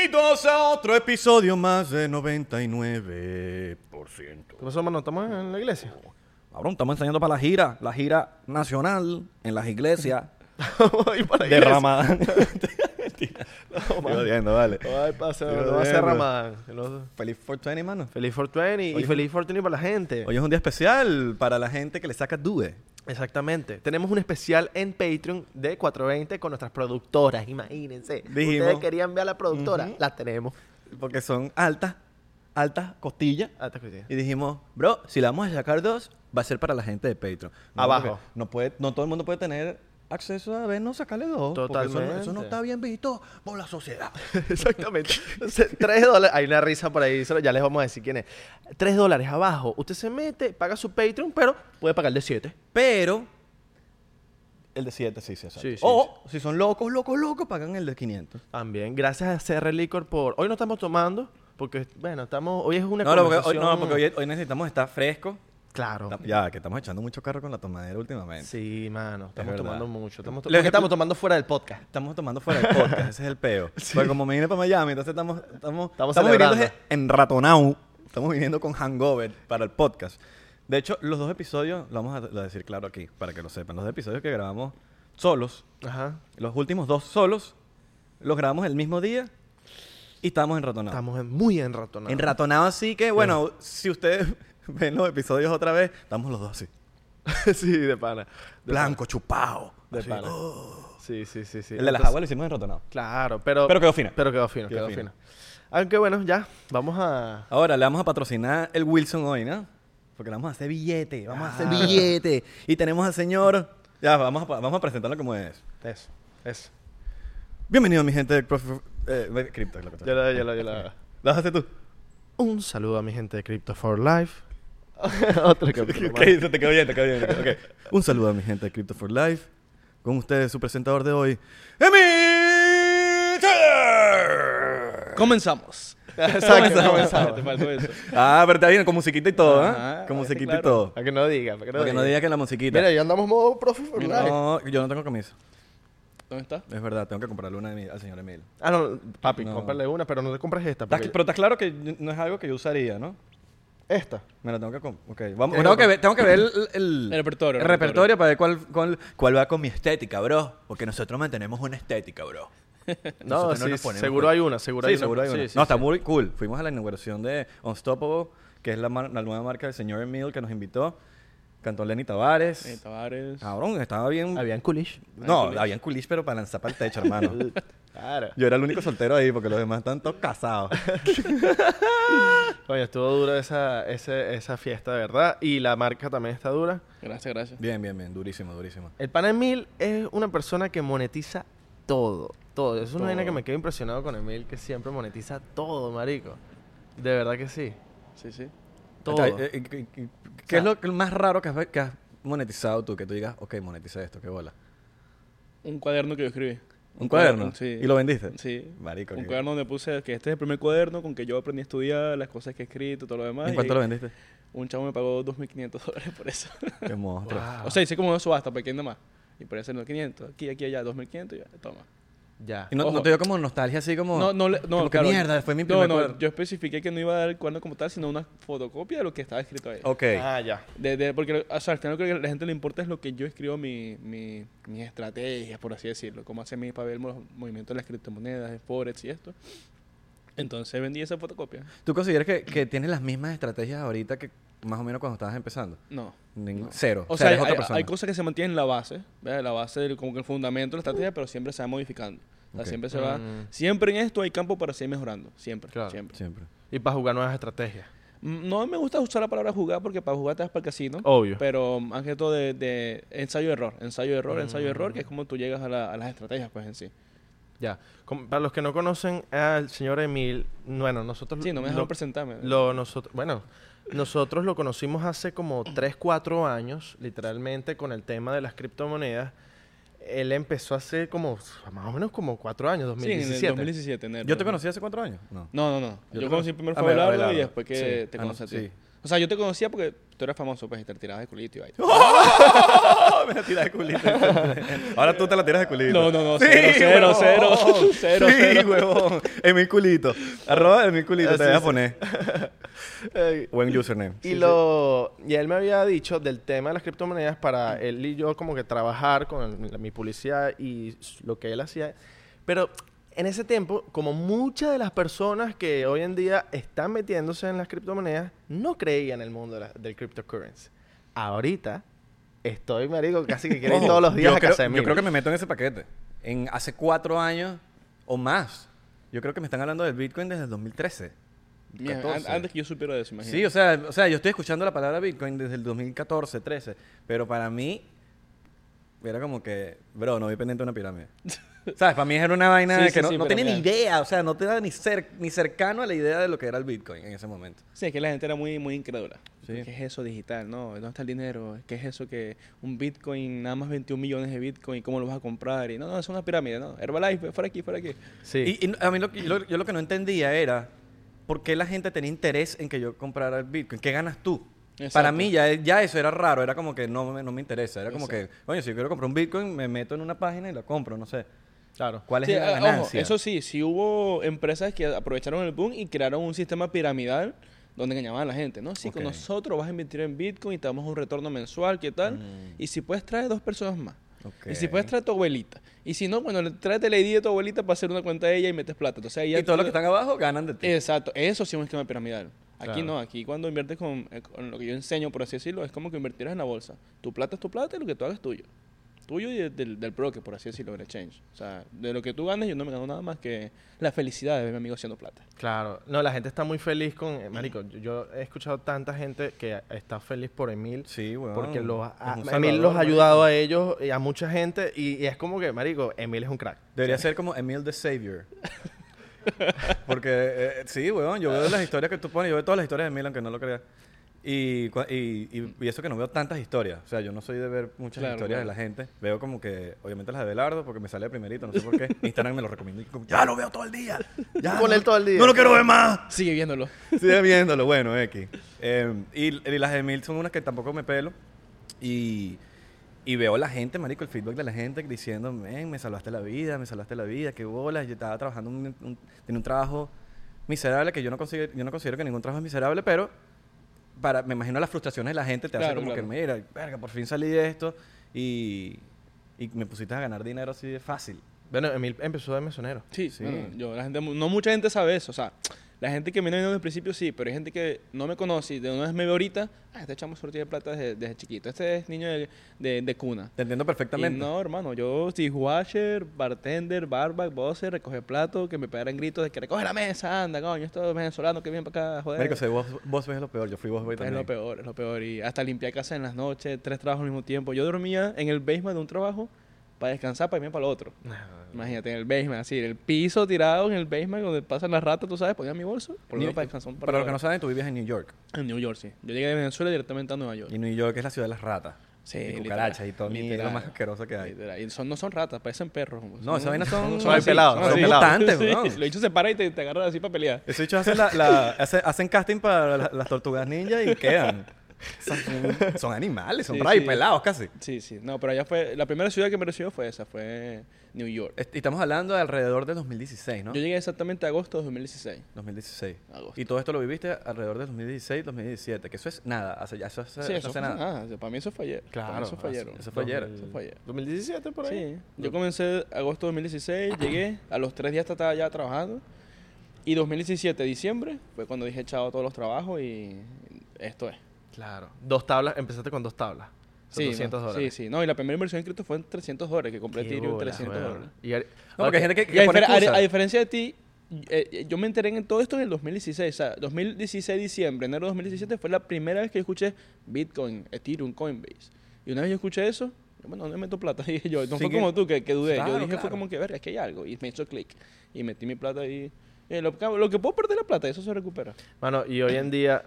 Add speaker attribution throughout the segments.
Speaker 1: Bienvenidos a otro episodio más de 99%.
Speaker 2: ¿Qué pasó, mano? ¿Estamos en la iglesia?
Speaker 1: Cabrón, estamos enseñando para la gira, la gira nacional en las iglesias
Speaker 2: Voy para la
Speaker 1: de. Ramadán.
Speaker 2: No,
Speaker 1: vale.
Speaker 2: Ay, pasa, no va a ser. Ramadán.
Speaker 1: Feliz 420, mano.
Speaker 2: Feliz 420 y
Speaker 1: Hoy-
Speaker 2: feliz 420 para la gente.
Speaker 1: Hoy es un día especial para la gente que le saca due.
Speaker 2: Exactamente. Tenemos un especial en Patreon de 420 con nuestras productoras, imagínense.
Speaker 1: Dijimos.
Speaker 2: Ustedes querían ver a la productora,
Speaker 1: Ujú.
Speaker 2: la tenemos.
Speaker 1: Porque son altas, altas costillas.
Speaker 2: Ah, te escuché.
Speaker 1: Y dijimos, bro, si le vamos a sacar dos, va a ser para la gente de Patreon. No,
Speaker 2: Abajo.
Speaker 1: porque No, puede, no todo el mundo puede tener acceso a vernos sacarle dos. porque eso no- Eso, no
Speaker 2: Totalmente.
Speaker 1: está bien visto por la sociedad.
Speaker 2: Exactamente. Entonces, 3 dólares. Hay una risa por ahí, ya les vamos a decir quién es. 3 dólares abajo. Usted se mete, paga su Patreon, pero puede pagar de 7.
Speaker 1: Pero el de 7 sí, sí, exacto.
Speaker 2: Sí, sí,
Speaker 1: O si son locos, locos, locos, pagan el de 500.
Speaker 2: También, gracias a CR Licor por... Hoy no estamos tomando, porque, bueno, estamos... Hoy es una
Speaker 1: No, no, porque, hoy, no, porque hoy, hoy necesitamos estar frescos.
Speaker 2: Claro.
Speaker 1: Ya, que estamos echando mucho carro con la tomadera últimamente.
Speaker 2: Sí, mano, estamos
Speaker 1: verdad.
Speaker 2: tomando mucho. Estamos, porque
Speaker 1: que-
Speaker 2: estamos tomando fuera del podcast.
Speaker 1: Estamos tomando fuera del podcast, ese es el peo. Porque como me vine para Miami, entonces estamos, estamos,
Speaker 2: Estamos
Speaker 1: viniendo
Speaker 2: celebrando.
Speaker 1: en ratonao. Estamos viniendo con hangover para el podcast. De hecho, los dos episodios, lo vamos a decir claro aquí, para que lo sepan. Los dos episodios que grabamos solos,
Speaker 2: Ajá.
Speaker 1: los últimos dos solos, los grabamos el mismo día y estábamos en ratonao.
Speaker 2: Estamos en- muy enratonados.
Speaker 1: En ratonao, así que, bueno, si ustedes ven los episodios otra vez, estamos los dos así.
Speaker 2: sí, de pana. De
Speaker 1: Blanco, chupado.
Speaker 2: De
Speaker 1: así.
Speaker 2: pana. Sí, sí, sí, sí.
Speaker 1: El de las aguas lo hicimos en ratonao.
Speaker 2: Claro, pero...
Speaker 1: Pero quedó fina.
Speaker 2: Pero quedó fino,
Speaker 1: Quedó
Speaker 2: quedó,
Speaker 1: fino.
Speaker 2: fino. Aunque bueno, ya, vamos a...
Speaker 1: Ahora le vamos a patrocinar el Wilson hoy, ¿no? Porque le vamos a hacer billete, vamos a hacer billete. Y tenemos al señor. Ya, vamos a, vamos a presentarlo como es.
Speaker 2: Eso, eso.
Speaker 1: Bienvenido, mi gente de Profi- eh, Crypto. es lo
Speaker 2: la...
Speaker 1: ¿Lo vas a hacer tú?
Speaker 2: Un saludo a mi gente de Crypto for Life. Otro capítulo
Speaker 1: Ok, eso te quedó bien, te quedó bien. ok. Un saludo a mi gente de Crypto for Life. Con ustedes, su presentador de hoy, Emil Taylor.
Speaker 3: Comenzamos.
Speaker 2: Exacto, comenzamos.
Speaker 3: Te faltó eso.
Speaker 1: Ah, pero está bien, con musiquita y todo, ¿eh?
Speaker 3: Ajá,
Speaker 1: Con musiquita y
Speaker 3: claro.
Speaker 1: todo.
Speaker 2: Para que no diga, para que no
Speaker 1: Porque no
Speaker 2: diga.
Speaker 1: diga que la musiquita.
Speaker 2: Mira, ya andamos modo profe for life.
Speaker 1: no, yo no tengo camisa.
Speaker 3: ¿Dónde está?
Speaker 1: Es verdad, tengo que comprarle una mi- al señor Emil.
Speaker 2: Ah, no, papi,
Speaker 1: No.
Speaker 2: cómprale una, pero no te compres esta. Porque-
Speaker 1: Pero está claro que no es algo que yo usaría, ¿no?
Speaker 2: Esta.
Speaker 1: Me la tengo que comprar. Ok, vamos. Tengo que ver, tengo que ver el, el-
Speaker 3: El repertorio,
Speaker 1: el
Speaker 3: el
Speaker 1: repertorio para ver cuál, cuál, cuál va con mi estética, bro. Porque nosotros mantenemos una estética, bro.
Speaker 2: No,
Speaker 1: Nosotros
Speaker 2: sí,
Speaker 1: nos ponemos
Speaker 2: seguro
Speaker 1: con-
Speaker 2: hay una, seguro
Speaker 1: sí,
Speaker 2: hay una.
Speaker 1: seguro hay una.
Speaker 2: Sí, sí,
Speaker 1: no, está
Speaker 2: sí.
Speaker 1: muy cool. Fuimos a la inauguración de Unstoppable, que es la, mar- la nueva marca del señor Emil que nos invitó. Cantó Lenny Tavares.
Speaker 3: Eh, Tavares.
Speaker 1: Cabrón, estaba bien.
Speaker 2: Habían coolish.
Speaker 1: no, habían coolish, pero para lanzar para el techo, hermano.
Speaker 2: Claro.
Speaker 1: Yo era el único soltero ahí porque los demás están todos casados.
Speaker 2: Oye, estuvo dura esa, ese- esa fiesta, de verdad. Y la marca también está dura.
Speaker 3: Gracias, gracias.
Speaker 1: Bien, bien, bien. Durísimo, durísimo.
Speaker 2: El pana Emil es una persona que monetiza todo. Todo. Es una vaina que me quedo impresionado con Emil, que siempre monetiza todo, marico. De verdad que sí.
Speaker 3: Sí, sí.
Speaker 2: Todo.
Speaker 1: Eh, ¿Qué, es lo más raro que has, que has monetizado tú? Que tú digas, ok, moneticé esto, qué bola.
Speaker 3: Un cuaderno que yo escribí.
Speaker 1: ¿Un cuaderno?
Speaker 3: Sí.
Speaker 1: ¿Y lo vendiste?
Speaker 3: Sí.
Speaker 1: Marico,
Speaker 3: Un cuaderno donde puse que este es el primer cuaderno con que yo aprendí a estudiar, las cosas que he escrito, todo lo demás.
Speaker 1: ¿En cuánto
Speaker 3: y
Speaker 1: lo vendiste?
Speaker 3: Un chavo me pagó 2.500 dólares por eso.
Speaker 1: Qué monstruo.
Speaker 2: Wow.
Speaker 3: o sea, hice como una subasta pequeña más. Y por eso 500. Aquí, aquí, allá, 2.500 y ya, toma.
Speaker 2: Ya.
Speaker 1: ¿Y no, no te dio como nostalgia así como...
Speaker 3: No, no, no,
Speaker 1: como que
Speaker 3: claro.
Speaker 1: mierda, fue mi
Speaker 3: No,
Speaker 1: primer
Speaker 3: no,
Speaker 1: cuaderno?
Speaker 3: yo especifiqué que no iba a dar el cuaderno como tal, sino una fotocopia de lo que estaba escrito ahí.
Speaker 1: Ok.
Speaker 2: Ah, ya.
Speaker 3: De, de- porque o sea, al final lo que a la gente le importa es lo que yo escribo, mi, mi, mis estrategias, por así decirlo. Cómo hacer mi papel, los movimientos de las criptomonedas, de Forex y esto. Entonces vendí esa fotocopia.
Speaker 1: ¿Tú consideras que, que tienes las mismas estrategias ahorita que más o menos cuando estabas empezando?
Speaker 3: No.
Speaker 1: Ningún- Cero.
Speaker 3: O
Speaker 1: O
Speaker 3: sea,
Speaker 1: sea,
Speaker 3: hay,
Speaker 1: eres otra
Speaker 3: hay-
Speaker 1: persona.
Speaker 3: hay cosas que se mantienen en la base, ¿ves? la base, del- como que el fundamento de la estrategia, pero siempre se va modificando. O sea,
Speaker 1: Ok.
Speaker 3: siempre se va.
Speaker 2: Mm.
Speaker 3: Siempre en esto hay campo para seguir mejorando. Siempre.
Speaker 2: Claro.
Speaker 3: Siempre.
Speaker 1: Siempre.
Speaker 2: Y para jugar nuevas estrategias.
Speaker 3: Mm, No me gusta usar la palabra jugar porque para jugar te vas para el casino.
Speaker 2: Obvio.
Speaker 3: Pero más que todo de, de ensayo-error. Ensayo-error,
Speaker 2: Mm.
Speaker 3: ensayo-error, que es como tú llegas a, la- a las estrategias, pues en sí.
Speaker 2: Ya. Para los que no conocen al señor Emil, bueno, nosotros
Speaker 3: Sí, no me
Speaker 2: lo-
Speaker 3: dejaron presentarme.
Speaker 2: Lo nosotros, bueno, nosotros lo conocimos hace como 3, 4 años, literalmente, con el tema de las criptomonedas. Él empezó hace como, más o menos como 4 años,
Speaker 3: Sí, en
Speaker 2: 2017.
Speaker 3: el 2017, enero.
Speaker 1: ¿Yo te conocí hace cuatro años? No.
Speaker 3: No, no, no.
Speaker 1: Yo
Speaker 3: Yo,
Speaker 1: te
Speaker 3: conocí
Speaker 1: conocí-
Speaker 3: primero
Speaker 1: a
Speaker 3: fue
Speaker 1: Abelardo.
Speaker 3: Y después que
Speaker 1: Sí.
Speaker 3: te
Speaker 1: Ah, no,
Speaker 3: conocí a ti.
Speaker 1: sí.
Speaker 3: O sea, yo te conocía porque tú eras famoso, pues, y te tirabas de culito y vaina.
Speaker 1: me la tiras de culito. Ahora tú te la tiras de culito.
Speaker 3: No, no, no,
Speaker 1: Sí,
Speaker 3: cero, cero, cero, cero,
Speaker 1: sí,
Speaker 3: cero.
Speaker 1: huevón. En mi culito. Arroba en mi culito.
Speaker 2: Ah,
Speaker 1: te
Speaker 2: sí,
Speaker 1: voy a
Speaker 2: sí.
Speaker 1: poner.
Speaker 2: Ey,
Speaker 1: Buen username.
Speaker 2: Y lo y él me había dicho del tema de las criptomonedas para él y yo como que trabajar con el- mi publicidad y lo que él hacía. Pero en ese tiempo, como muchas de las personas que hoy en día están metiéndose en las criptomonedas, no creían en el mundo de la- del cryptocurrency. Ahorita estoy, marico, casi que quiero ir todos los días
Speaker 1: yo
Speaker 2: a
Speaker 1: creo,
Speaker 2: casa de
Speaker 1: yo creo que me meto en ese paquete. En hace cuatro años o más. Yo creo que me están hablando del Bitcoin desde el 2013.
Speaker 3: Mira, an-
Speaker 1: 14.
Speaker 3: antes que yo supiera de eso, imagínate.
Speaker 1: Sí, o sea, o sea, yo estoy escuchando la palabra Bitcoin desde el 2014, 13, pero para mí era como que, bro, no voy pendiente de una pirámide. ¿Sabes? Para mí era una vaina
Speaker 3: Sí,
Speaker 1: que
Speaker 3: sí,
Speaker 1: no,
Speaker 3: sí,
Speaker 1: no tenía ni
Speaker 3: mira.
Speaker 1: idea, o sea, no te da ni, cer ni cercano a la idea de lo que era el Bitcoin en ese momento.
Speaker 3: Sí, es que la gente era muy, muy incrédula. ¿Qué es eso digital? No, ¿dónde está el dinero? ¿Qué es eso que un Bitcoin, nada más 21 millones de Bitcoin, cómo lo vas a comprar? Y no, no, es una pirámide, no. Herbalife, fuera aquí, fuera aquí.
Speaker 2: Sí.
Speaker 1: Y, y a mí lo, que- yo, yo lo que no entendía era por qué la gente tenía interés en que yo comprara el Bitcoin. ¿Qué ganas tú?
Speaker 3: Exacto.
Speaker 1: Para mí ya, ya eso era raro, era como que no, me- no me interesa. Era como
Speaker 3: Exacto.
Speaker 1: que, oye, si yo quiero comprar un Bitcoin, me meto en una página y la compro, no sé.
Speaker 2: claro.
Speaker 1: ¿Cuál es
Speaker 3: Sí,
Speaker 1: la
Speaker 3: ah, ojo,
Speaker 1: ganancia?
Speaker 3: eso sí, sí hubo empresas que aprovecharon el boom y crearon un sistema piramidal donde engañaban a la gente, ¿no? Sí, con
Speaker 1: Ok.
Speaker 3: nosotros vas a invertir en Bitcoin y te damos un retorno mensual, ¿qué tal?
Speaker 1: Mm.
Speaker 3: Y si puedes traer dos personas más. Y si puedes traer a tu abuelita. Y si no, bueno, traes el ID de tu abuelita para hacer una cuenta de ella y metes plata. Entonces ahí
Speaker 1: Y todos los que están abajo ganan de ti.
Speaker 3: Exacto, eso sí es un esquema piramidal. Aquí
Speaker 2: Claro.
Speaker 3: no, aquí cuando inviertes con, eh, con lo que yo enseño, por así decirlo, es como que invertirás en la bolsa. Tu plata es tu plata y lo que tú hagas es tuyo. Tuyo y de- del, del broker, por así decirlo, del exchange. O sea, de lo que tú ganes, yo no me gano nada más que la felicidad de ver a mi amigo haciendo plata.
Speaker 2: Claro, no, la gente está muy feliz con, eh, marico, yo, yo he escuchado tanta gente que está feliz por Emil,
Speaker 1: Sí, weón.
Speaker 2: porque los, Emil
Speaker 1: salvador,
Speaker 2: los ha
Speaker 1: marico.
Speaker 2: ayudado a ellos y a mucha gente y, y es como que, marico, Emil es un crack.
Speaker 1: Debería ser como Emil the Savior. Porque, eh, sí, weón, yo veo las historias que tú pones, yo veo todas las historias de Emil, aunque no lo creas. Y, y, y, eso que no veo tantas historias. O sea, yo no soy de ver muchas
Speaker 3: Claro,
Speaker 1: historias
Speaker 3: claro.
Speaker 1: de la gente. Veo como que, obviamente las de Belardo, porque me sale de primerito, no sé por qué. Instagram me lo recomienda y como, ya lo veo todo el día. Ya,
Speaker 2: Con él todo el día.
Speaker 1: No lo quiero ver más.
Speaker 3: Sigue viéndolo.
Speaker 1: Sigue viéndolo, bueno, X. Eh, y, y las de Emil son unas que tampoco me pelo. Y, y veo la gente, marico, el feedback de la gente diciendo, men, me salvaste la vida, me salvaste la vida, qué bolas. Yo estaba trabajando, un, un- tenía un trabajo miserable que yo no, considero, yo no considero que ningún trabajo es miserable, pero para, me imagino las frustraciones de la gente te hace como
Speaker 3: claro.
Speaker 1: que, mira, verga, por fin salí de esto y, y me pusiste a ganar dinero así de fácil.
Speaker 2: Bueno, Emil empezó de mesonero.
Speaker 3: Sí,
Speaker 1: Sí.
Speaker 3: bueno, yo, la gente, no mucha gente sabe eso. O sea, la gente que me viene desde el principio sí, pero hay gente que no me conoce y de una vez me ve ahorita, ah, este chamo sortía de plata desde, desde chiquito. Este es niño de, de, de cuna.
Speaker 1: Te entiendo
Speaker 3: Y
Speaker 1: perfectamente.
Speaker 3: no, hermano, yo dishwasher, bartender, barback, bosser, recoge plato, que me pegaran gritos de que recoge la mesa, anda, coño, esto es venezolano que viene para acá, joder.
Speaker 1: Marico, vos, vos ves lo peor, yo fui vos boy
Speaker 3: es
Speaker 1: también.
Speaker 3: lo peor, es lo peor. Y hasta limpiar casa en las noches, tres trabajos al mismo tiempo. Yo dormía en el basement de un trabajo para descansar, para irme para el otro. Imagínate, en el basement, así, en el piso tirado en el basement donde pasan las ratas, tú sabes, ponía mi bolso, por lo menos para descansar
Speaker 1: Para los que no saben, tú vivías en New York.
Speaker 3: En New York, sí. Yo llegué de Venezuela directamente a Nueva York.
Speaker 1: Y New York es la ciudad de las ratas.
Speaker 3: Sí,
Speaker 1: y
Speaker 3: literal,
Speaker 1: cucarachas y todo. Y es lo
Speaker 3: literal.
Speaker 1: más asqueroso que hay.
Speaker 3: Literal. Y son, no son ratas, parecen perros.
Speaker 1: No, esas vainas son-
Speaker 2: son pelados, son
Speaker 1: mutantes,
Speaker 3: Sí. Los bichos se paran y te, te agarran así para pelear.
Speaker 1: Esos bichos hacen, la, la- hace- hacen casting para la- las tortugas ninja y quedan. Son, animales, son
Speaker 3: Sí,
Speaker 1: rayos
Speaker 3: sí.
Speaker 1: pelados casi.
Speaker 3: Sí, sí. No, pero allá fue... La primera ciudad que me recibió fue esa, fue New York.
Speaker 1: Est- y estamos hablando de alrededor de 2016, ¿no?
Speaker 3: Yo llegué exactamente a agosto de 2016.
Speaker 1: 2016.
Speaker 3: Agosto.
Speaker 1: Y todo esto lo viviste alrededor de 2016, 2017. Que eso es nada. Hace, ya eso, hace-
Speaker 3: Sí,
Speaker 1: eso
Speaker 3: eso
Speaker 1: hace
Speaker 3: fue
Speaker 1: nada.
Speaker 3: nada. O sea, Para mí eso fue ayer. Para mí
Speaker 2: Claro,
Speaker 3: eso fue ayer.
Speaker 1: eso fue ayer.
Speaker 3: Eso fue ayer.
Speaker 2: 2017 por ahí.
Speaker 3: Sí, yo comencé agosto de 2016, llegué, a los tres días estaba ya trabajando. Y 2017, diciembre, fue cuando dije chao a todos los trabajos y esto es.
Speaker 2: Claro. Dos tablas, empezaste con dos tablas.
Speaker 3: Sí,
Speaker 2: 200
Speaker 3: no,
Speaker 2: dólares.
Speaker 3: sí, sí. No, y la primera inversión en cripto fue en 300 dólares, que compré Ethereum en
Speaker 2: bolas,
Speaker 3: 300
Speaker 2: weón.
Speaker 3: dólares.
Speaker 2: Y
Speaker 1: No, porque hay gente que,
Speaker 3: Y a,
Speaker 1: que pone
Speaker 3: a- a diferencia de ti, eh, yo me enteré en todo esto en el 2016. O sea, 2016, diciembre, enero de 2017 fue la primera vez que yo escuché Bitcoin, Ethereum, Coinbase. Y una vez yo escuché eso, yo, bueno, ¿dónde meto plata? Dije yo, no
Speaker 1: Sí
Speaker 3: fue
Speaker 1: que-
Speaker 3: como tú que, que dudé.
Speaker 1: Claro,
Speaker 3: yo dije,
Speaker 1: claro.
Speaker 3: fue como que, verga, es que hay algo. Y me hizo clic. Y metí mi plata ahí. Eh, lo, lo que puedo perder la plata, eso se recupera.
Speaker 2: Mano, y hoy en día,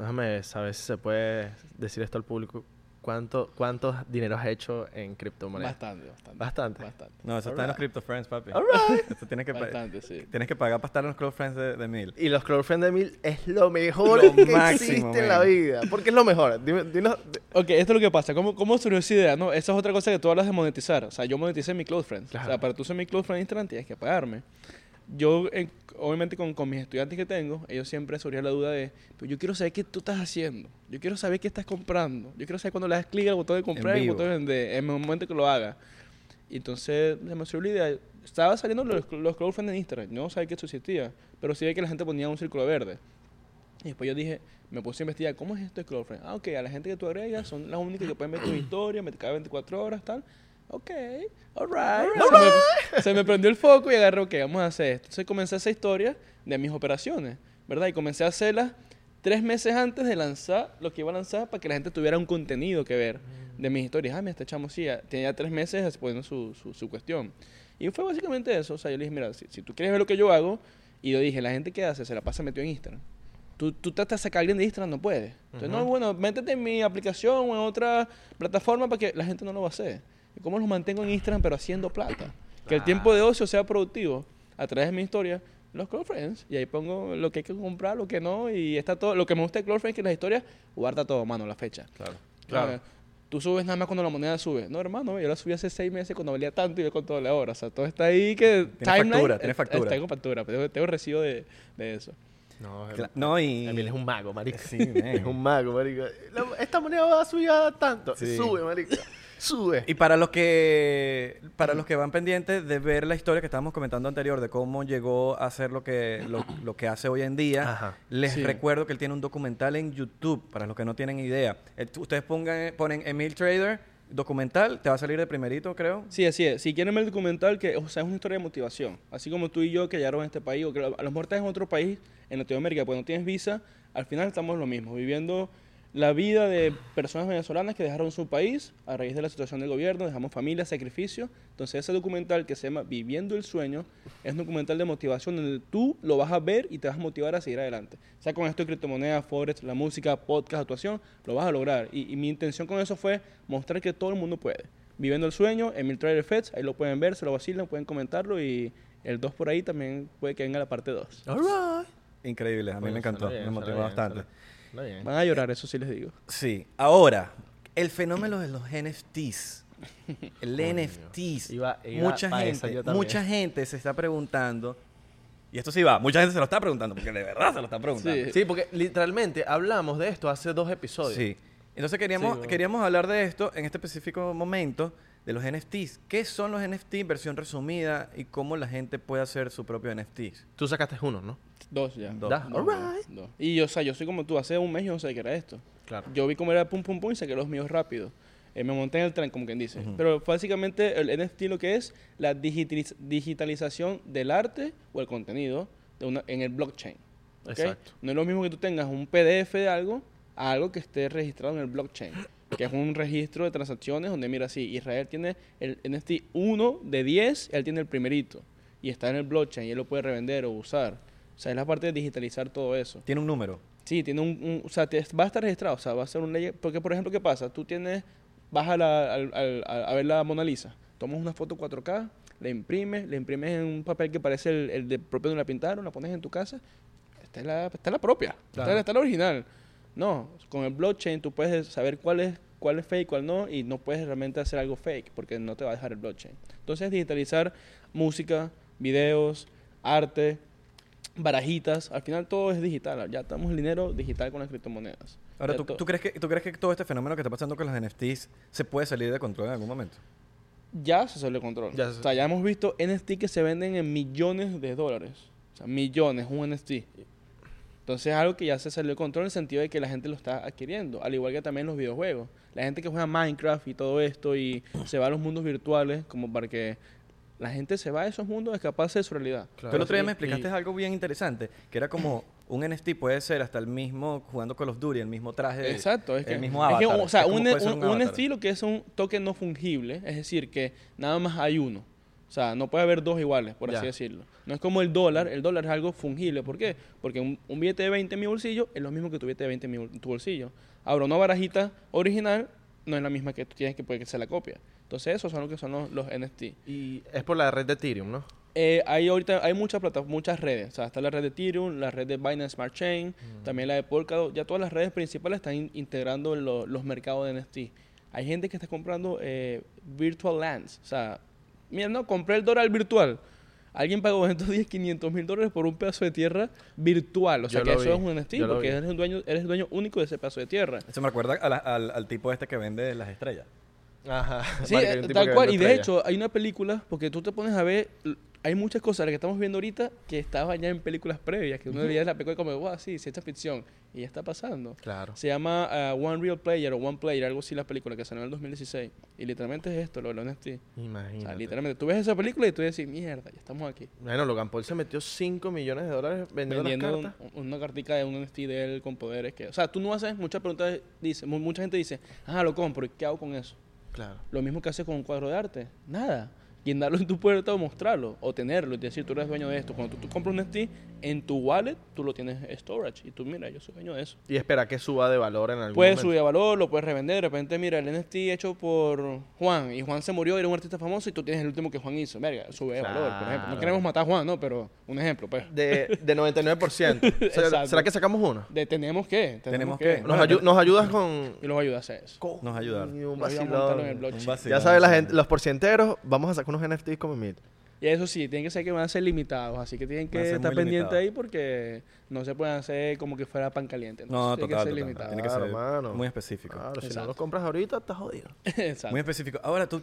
Speaker 2: déjame saber si se puede decir esto al público. ¿cuánto, ¿cuántos dineros has hecho en criptomonedas?
Speaker 3: Bastante, bastante.
Speaker 2: Bastante.
Speaker 3: Bastante.
Speaker 1: No, eso está en los. Crypto Friends, papi.
Speaker 2: Alright.
Speaker 1: Eso tienes que,
Speaker 3: Bastante, sí.
Speaker 1: tienes que pagar para estar en los Close Friends de, de Mil.
Speaker 2: Y los Cloudfriend de Mil es lo mejor
Speaker 1: Lo
Speaker 2: que
Speaker 1: máximo,
Speaker 2: existe en la
Speaker 1: man.
Speaker 2: vida. ¿Por qué es lo mejor? Dime, dinos-
Speaker 3: Ok, esto es lo que pasa. ¿Cómo, ¿Cómo surgió esa idea? No, esa es otra cosa que tú hablas de monetizar. O sea, yo moneticé mi Close Friends. O
Speaker 2: Claro.
Speaker 3: sea, para tú ser mi Close Friend en Instagram tienes que pagarme. Yo, eh, obviamente, con, con mis estudiantes que tengo, ellos siempre surgía la duda de, pero yo quiero saber qué tú estás haciendo. Yo quiero saber qué estás comprando. Yo quiero saber cuando le das clic al botón de comprar y el botón de vender, en el momento que lo haga. Y entonces se me surgió la idea. Estaba saliendo los, los Friends en Instagram. Yo no sabía que eso existía, pero sí veía que la gente ponía un círculo verde. Y después yo dije, me puse a investigar, ¿cómo es esto de Friends? Ah, ok, a la gente que tú agregas son las únicas que pueden ver tu historia, me- cada 24 horas, tal. Ok, alright. Se, me, se me prendió el foco y agarré, ok, vamos a hacer esto. Entonces comencé esa historia de mis operaciones, ¿verdad? Y comencé a hacerlas tres meses antes de lanzar lo que iba a lanzar para que la gente tuviera un contenido que ver de mis historias. Ah, mira, este chamo sí, tenía tres meses poniendo su, su, su cuestión. Y fue básicamente eso. O sea, yo le dije, mira, si, si tú quieres ver lo que yo hago, y yo dije, la gente que hace se la pasa metido en Instagram. Tú, tú tratas de sacar a alguien de Instagram, no puedes. Entonces, no, bueno, métete en mi aplicación o en otra plataforma para que la gente no lo va a hacer. ¿Y cómo los mantengo en Instagram pero haciendo plata? Que el tiempo de ocio sea productivo a través de mi historia. Los Close Friends. Y ahí pongo lo que hay que comprar, lo que no. Y está todo. Lo que me gusta de Close Friends es que las historias guarda todo, mano, la fecha.
Speaker 1: Claro.
Speaker 2: Claro.
Speaker 3: Ah, Tú subes nada más cuando la moneda sube. No, hermano, yo la subí hace seis meses cuando valía tanto y yo con todo la hora. O sea, todo está ahí que...
Speaker 1: factura, tiene
Speaker 3: eh,
Speaker 1: factura.
Speaker 3: eh, Tengo factura, pero tengo, tengo recibo de, de eso.
Speaker 2: No,
Speaker 1: No, y...
Speaker 2: Emil es un mago, marico.
Speaker 1: Sí,
Speaker 2: es un mago, marico. La- esta moneda va a subir a tanto.
Speaker 1: Sí.
Speaker 2: Sube, marico. Sube.
Speaker 1: Y para los que para los que van pendientes de ver la historia que estábamos comentando anterior de cómo llegó a ser lo que lo, lo que hace hoy en día,
Speaker 2: Ajá.
Speaker 1: les
Speaker 3: Sí.
Speaker 1: recuerdo que él tiene un documental en YouTube para los que no tienen idea. Eh, Ustedes pongan ponen Emil Trader documental, te va a salir de primerito, creo.
Speaker 3: Sí, así es. Si quieren ver el documental, que o sea, es una historia de motivación. Así como tú y yo que llegaron a este país, o que a lo mejor estás en otro país, en Latinoamérica, pues no tienes visa, al final estamos lo mismo, viviendo la vida de personas venezolanas que dejaron su país a raíz de la situación del gobierno, dejamos familia, sacrificio. Entonces ese documental que se llama Viviendo el Sueño es un documental de motivación donde tú lo vas a ver y te vas a motivar a seguir adelante. O sea, con esto de criptomonedas, forex, la música, podcast, actuación, lo vas a lograr. Y, y mi intención con eso fue mostrar que todo el mundo puede. Viviendo el Sueño, Emil Trader Feds, ahí lo pueden ver, se lo vacilan, pueden comentarlo y el 2 por ahí también puede que venga la parte 2.
Speaker 2: Alright.
Speaker 1: Increíble, a mí
Speaker 2: Coño,
Speaker 1: me encantó,
Speaker 2: bien,
Speaker 1: me motivó
Speaker 2: suena bien, bien.
Speaker 3: Van a llorar, eso sí les digo.
Speaker 1: Sí, ahora el fenómeno de los NFTs. El
Speaker 2: Coño.
Speaker 1: NFTs.
Speaker 2: Iba- iba
Speaker 1: mucha gente, mucha gente se está preguntando y esto sí va, mucha gente se lo está preguntando porque de verdad se lo está preguntando.
Speaker 3: Sí.
Speaker 2: Sí, porque literalmente hablamos de esto hace dos episodios.
Speaker 1: Sí. Entonces queríamos,
Speaker 3: Sí, bueno.
Speaker 1: queríamos hablar de esto en este específico momento, de los NFTs. ¿Qué son los NFTs? Versión resumida y cómo la gente puede hacer su propio NFTs.
Speaker 2: Tú sacaste uno, ¿no?
Speaker 3: Dos ya.
Speaker 1: Dos.
Speaker 3: Dos,
Speaker 2: alright.
Speaker 3: dos, dos. Y yo, o sea, yo soy como tú, hace un mes yo no sabía que era esto.
Speaker 2: Claro.
Speaker 3: Yo vi cómo era pum pum pum y saqué los míos rápido. Eh, me monté en el tren, como quien dice. Pero básicamente el NFT lo que es la digitaliz- digitalización del arte o el contenido de una, en el blockchain.
Speaker 2: Exacto.
Speaker 3: No es lo mismo que tú tengas un PDF de algo a algo que esté registrado en el blockchain, que es un registro de transacciones donde mira, sí, Israel tiene el NFT 1 de 10, él tiene el primerito y está en el blockchain y él lo puede revender o usar. O sea, es la parte de digitalizar todo eso.
Speaker 1: Tiene un número.
Speaker 3: Sí, tiene un, un- o sea, te- va a estar registrado, o sea, va a ser un ley, porque por ejemplo, ¿qué pasa? Tú tienes, vas a, la- al- a, a ver la Mona Lisa, tomas una foto 4K, la imprimes, la imprimes en un papel que parece el, el de propio donde la pintaron, la pones en tu casa, esta es la, esta es la propia, esta
Speaker 2: Claro.
Speaker 3: es- esta es la original. No, con el blockchain tú puedes saber cuál es, cuál es fake, cuál no, y no puedes realmente hacer algo fake, porque no te va a dejar el blockchain. Entonces, digitalizar música, videos, arte, barajitas, al final todo es digital, ya estamos el dinero digital con las criptomonedas.
Speaker 1: Ahora, ¿tú, tú crees que, ¿tú crees que todo este fenómeno que está pasando con los NFTs se puede salir de control en algún momento?
Speaker 3: ya se salió de control.
Speaker 2: Ya se-
Speaker 3: o sea, ya hemos visto NFT que se venden en millones de dólares. O sea, millones, un NFT. Entonces es algo que ya se salió de control en el sentido de que la gente lo está adquiriendo, al igual que también los videojuegos. La gente que juega Minecraft y todo esto y se va a los mundos virtuales como para que la gente se va a esos mundos escaparse de su realidad.
Speaker 1: Tú el otro día me explicaste
Speaker 3: y-
Speaker 1: algo bien interesante, que era como un NFT puede ser hasta el mismo jugando Call of Duty, el mismo traje,
Speaker 3: Exacto, es que,
Speaker 1: el mismo
Speaker 3: es que,
Speaker 1: avatar.
Speaker 3: o sea,
Speaker 1: Es
Speaker 3: un, un,
Speaker 1: un
Speaker 3: un
Speaker 1: avatar.
Speaker 3: NFT lo que es un token no fungible, es decir, que nada más hay uno. O sea, no puede haber dos iguales, por
Speaker 2: Ya.
Speaker 3: así decirlo. No es como el dólar, el dólar es algo fungible. ¿Por qué? Porque un, un billete de 20 en mi bolsillo es lo mismo que tu billete de 20 en, mi bol- en tu bolsillo. Ahora, una barajita original no es la misma que tú tienes que puede que sea la copia. Entonces, esos son lo que son los, los NFT.
Speaker 2: Y es por la red de Ethereum, ¿no?
Speaker 3: Eh, hay ahorita hay muchas plata- muchas redes. O sea, está la red de Ethereum, la red de Binance Smart Chain, también la de Polkadot. Ya todas las redes principales están in- integrando lo- los mercados de NFT. Hay gente que está comprando eh, virtual lands. O sea, mira, no, compré el dólar virtual. Alguien pagó 210, 500 mil dólares por un pedazo de tierra virtual. O sea,
Speaker 2: Yo
Speaker 3: que
Speaker 2: lo
Speaker 3: eso
Speaker 2: vi,
Speaker 3: es un NFT
Speaker 2: yo lo
Speaker 3: porque
Speaker 2: vi.
Speaker 3: eres el, dueño, eres el dueño único de ese pedazo de tierra.
Speaker 1: Eso me recuerda a la- al, al tipo este que vende las estrellas.
Speaker 2: Ajá.
Speaker 3: Sí,
Speaker 2: hay
Speaker 3: eh, tal cual. Y de
Speaker 2: estrellas.
Speaker 3: hecho, hay una película, porque tú te pones a ver, l- hay muchas cosas las que estamos viendo ahorita que estaban ya en películas previas, que uno veía la película como, wow, sí, ciencia ficción, y ya está pasando.
Speaker 2: Claro.
Speaker 3: Se llama ah, One Real Player o One Player, algo así la película que salió en el 2016. Y literalmente es esto, lo de los NFT. O
Speaker 2: Imagínate.
Speaker 3: sea, literalmente, tú ves esa película y tú dices, mierda, ya estamos aquí.
Speaker 2: Bueno, Logan Paul se metió 5 millones de dólares vendiendo,
Speaker 3: Vendiendo
Speaker 2: las cartas.
Speaker 3: un- una cartica de un NFT de él con poderes que... O sea, tú no haces muchas preguntas, dice, mu- mucha gente dice, ah, lo compro, ¿y qué hago con eso?
Speaker 2: Claro.
Speaker 3: Lo mismo que haces con un cuadro de arte. Nada. Guindarlo en tu puerta o mostrarlo. O tenerlo. Es decir, tú eres dueño de esto. Cuando tú, tú compras un NFT, en tu wallet tú lo tienes storage. Y tú, mira, yo soy dueño de eso.
Speaker 2: Y espera que suba de valor en algún
Speaker 3: Puedes
Speaker 2: momento.
Speaker 3: subir de valor, lo puedes revender. De repente, mira, el NFT hecho por Juan. Y Juan se murió, era un artista famoso. Y tú tienes el último que Juan hizo. Verga, sube de valor, por ejemplo. No queremos matar a Juan, ¿no? Pero un ejemplo, pues.
Speaker 2: De, de 99%. ¿Será. ¿Será que sacamos uno?
Speaker 3: De tenemos que. Tenemos,
Speaker 1: Tenemos
Speaker 3: que.
Speaker 1: que.
Speaker 2: Nos, ayu- nos ayudas con...
Speaker 3: Y los ayuda a hacer eso.
Speaker 1: Nos ayudaron.
Speaker 2: Y un vacilón.
Speaker 3: blockchain.
Speaker 1: Un vacilón,
Speaker 2: Ya sabes, la gente, los porcienteros, vamos a sacar unos NFTs como Mid.
Speaker 3: Y eso sí, tienen que ser que van a ser limitados, así que tienen que estar pendientes ahí porque no se pueden hacer como que fuera pan caliente.
Speaker 1: No,
Speaker 3: tiene
Speaker 1: total,
Speaker 3: que ser
Speaker 1: total.
Speaker 3: limitado.
Speaker 1: Tiene que
Speaker 2: Claro,
Speaker 1: ser
Speaker 2: mano.
Speaker 1: muy específico.
Speaker 2: Claro, si no los compras ahorita, estás jodido.
Speaker 3: Exacto.
Speaker 1: Muy específico. Ahora tú,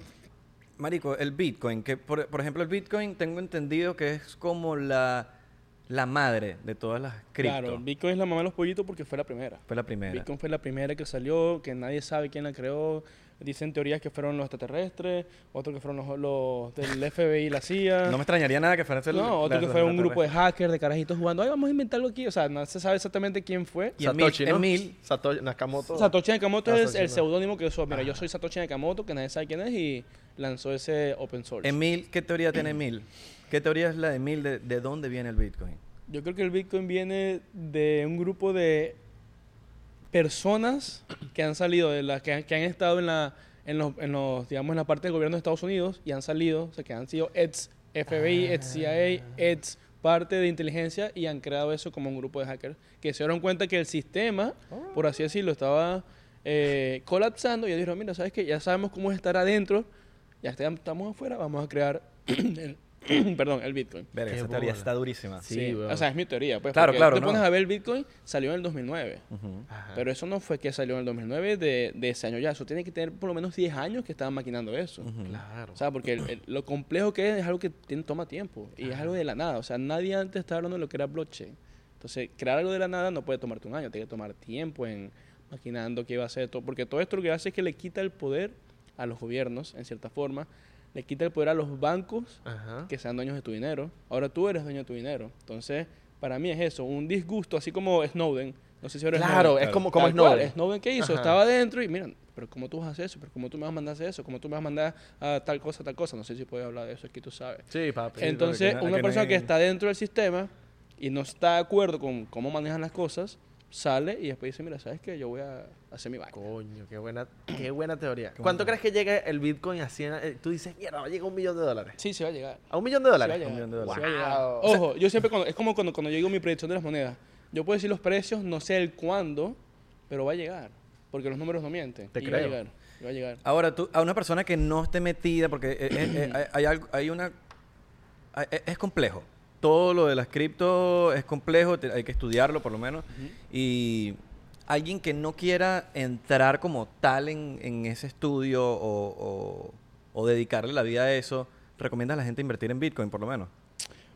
Speaker 1: Marico, el Bitcoin, que por, por ejemplo el Bitcoin tengo entendido que es como la, la madre de todas las cripto.
Speaker 3: Claro, Bitcoin es la mamá de los pollitos porque fue la primera.
Speaker 1: Fue la primera.
Speaker 3: Bitcoin fue la primera que salió, que nadie sabe quién la creó. Dicen teorías que fueron los extraterrestres, otros que fueron los, los del FBI y la CIA.
Speaker 1: No me extrañaría nada que fuera ese
Speaker 3: No, otro
Speaker 1: la-
Speaker 3: que fue un grupo de hackers, de carajitos jugando. Ay, vamos a inventarlo aquí. O sea, no se sabe exactamente quién fue.
Speaker 1: Y Emil-
Speaker 2: Satoshi, ¿no?
Speaker 1: Emil-
Speaker 2: Satoshi Nakamoto.
Speaker 3: Satoshi Nakamoto es
Speaker 2: Satoshi,
Speaker 3: el
Speaker 2: no.
Speaker 3: seudónimo que usó. Mira, yo soy Satoshi Nakamoto, que nadie sabe quién es, y lanzó ese open source.
Speaker 1: Emil, ¿qué teoría tiene Emil? ¿Qué teoría es la de Emil de, de dónde viene el Bitcoin?
Speaker 3: Yo creo que el Bitcoin viene de un grupo de personas que han salido, de la, que, han- que han estado en la, en los, en los, digamos, en la parte del gobierno de Estados Unidos y han salido, o sea, que han sido ex FBI, ex CIA, ex parte de inteligencia y han creado eso como un grupo de hackers que se dieron cuenta que el sistema, por así decirlo, estaba eh, colapsando y ellos dijeron, mira, ¿sabes qué? Ya sabemos cómo es estar adentro, ya estamos afuera, vamos a crear el, perdón, el Bitcoin.
Speaker 1: Verga, esa teoría está durísima.
Speaker 2: Sí,
Speaker 3: o sea, es mi teoría. Pues,
Speaker 1: Claro,
Speaker 3: porque
Speaker 1: claro,
Speaker 3: Tú
Speaker 1: no.
Speaker 3: pones a ver el Bitcoin, salió en el 2009.
Speaker 1: Ujú.
Speaker 2: Ajá.
Speaker 3: Pero eso no fue que salió en el 2009 de, de ese año ya. Eso tiene que tener por lo menos 10 años que estaban maquinando eso.
Speaker 2: Claro.
Speaker 3: O sea, porque el- el- lo complejo que es es algo que tiene, toma tiempo. Y es algo de la nada. O sea, nadie antes estaba hablando de lo que era blockchain. Entonces, crear algo de la nada no puede tomarte un año. Tiene que tomar tiempo en maquinando qué va a hacer todo. Porque todo esto lo que hace es que le quita el poder a los gobiernos, en cierta forma. Le quita el poder a los bancos
Speaker 2: Ajá.
Speaker 3: que sean dueños de tu dinero. Ahora tú eres dueño de tu dinero. Entonces, para mí es eso, un disgusto, así como Snowden. No sé si ahora
Speaker 2: Claro,
Speaker 3: Snowden.
Speaker 2: es como, como Snowden.
Speaker 3: Snowden, ¿qué hizo?
Speaker 2: Ajá.
Speaker 3: Estaba adentro y miran, pero ¿cómo tú vas a hacer eso? ¿Pero cómo tú me vas a mandar a hacer eso? ¿Cómo tú me vas a mandar a tal cosa, tal cosa? No sé si puedes hablar de eso, aquí tú sabes.
Speaker 2: Sí, papi.
Speaker 3: Entonces, una persona que está dentro del sistema y no está de acuerdo con cómo manejan las cosas, sale y después dice, mira, ¿sabes qué? Yo voy a hacer mi vaina.
Speaker 2: Coño, qué buena, qué buena teoría. ¿Cuánto crees que llegue el Bitcoin a 100? eh, Tú dices, mierda, va a llegar a un millón de dólares.
Speaker 3: Sí, se va a llegar.
Speaker 2: ¿A un millón de
Speaker 3: Sí va a
Speaker 2: dólares?
Speaker 3: llegar,
Speaker 1: Un millón de dólares.
Speaker 3: sí va a llegar.
Speaker 2: Wow.
Speaker 3: Ojo, yo siempre cuando, es como cuando, cuando yo digo mi predicción de las monedas. Yo puedo decir los precios, no sé el cuándo, pero va a llegar. Porque los números no mienten.
Speaker 2: Te
Speaker 3: y va a
Speaker 2: creo.
Speaker 3: llegar. Va a llegar.
Speaker 1: Ahora, tú, a una persona que no esté metida, porque eh, eh, eh, hay, hay algo- hay una... hay- eh, es complejo. Todo lo de las cripto es complejo, te- hay que estudiarlo por lo menos. Y alguien que no quiera entrar como tal en, en ese estudio o, o- o dedicarle la vida a eso, ¿recomiendas a la gente invertir en Bitcoin por lo menos?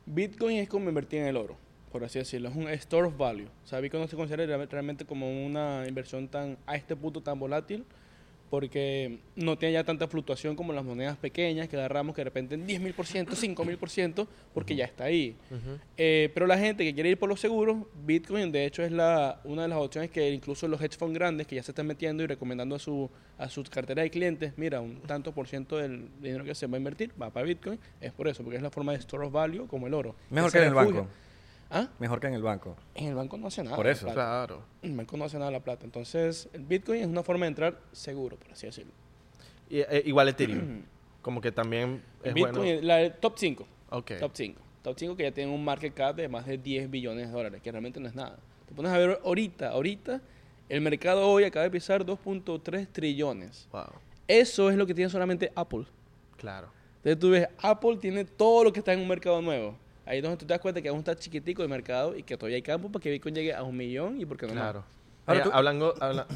Speaker 3: Bitcoin es como invertir en el oro, por así decirlo. Es un store of value. O sea, Bitcoin no se considera real- realmente como una inversión tan a este punto tan volátil porque no tiene ya tanta fluctuación como las monedas pequeñas que agarramos que de repente en 10.000%, 5.000%, porque ya está ahí. Eh, pero la gente que quiere ir por los seguros, Bitcoin de hecho es la, una de las opciones que incluso los hedge funds grandes que ya se están metiendo y recomendando a su a sus carteras de clientes, mira, un tanto por ciento del dinero que se va a invertir va para Bitcoin, es por eso, porque es la forma de store of value como el oro.
Speaker 1: Mejor que en el banco.
Speaker 3: ¿Ah?
Speaker 1: Mejor que en el banco.
Speaker 3: En el banco no hace nada.
Speaker 1: Por eso.
Speaker 2: Claro.
Speaker 3: En el banco no hace nada la plata. Entonces, el Bitcoin es una forma de entrar seguro, por así decirlo.
Speaker 2: Y, eh, igual Ethereum. como que también
Speaker 3: El
Speaker 2: es
Speaker 3: Bitcoin,
Speaker 2: bueno.
Speaker 3: la top 5.
Speaker 2: Ok.
Speaker 3: Top 5. Top 5 que ya tienen un market cap de más de 10 billones de dólares, que realmente no es nada. Te pones a ver ahorita, ahorita, el mercado hoy acaba de pisar 2.3 trillones.
Speaker 2: Wow.
Speaker 3: Eso es lo que tiene solamente Apple.
Speaker 2: Claro.
Speaker 3: Entonces tú ves, Apple tiene todo lo que está en un mercado nuevo. Ahí es donde tú te das cuenta que aún está chiquitico el mercado y que todavía hay campo para que Bitcoin llegue a un millón y por qué no.
Speaker 2: Claro.
Speaker 1: Ahora tú-
Speaker 2: hablando... habla-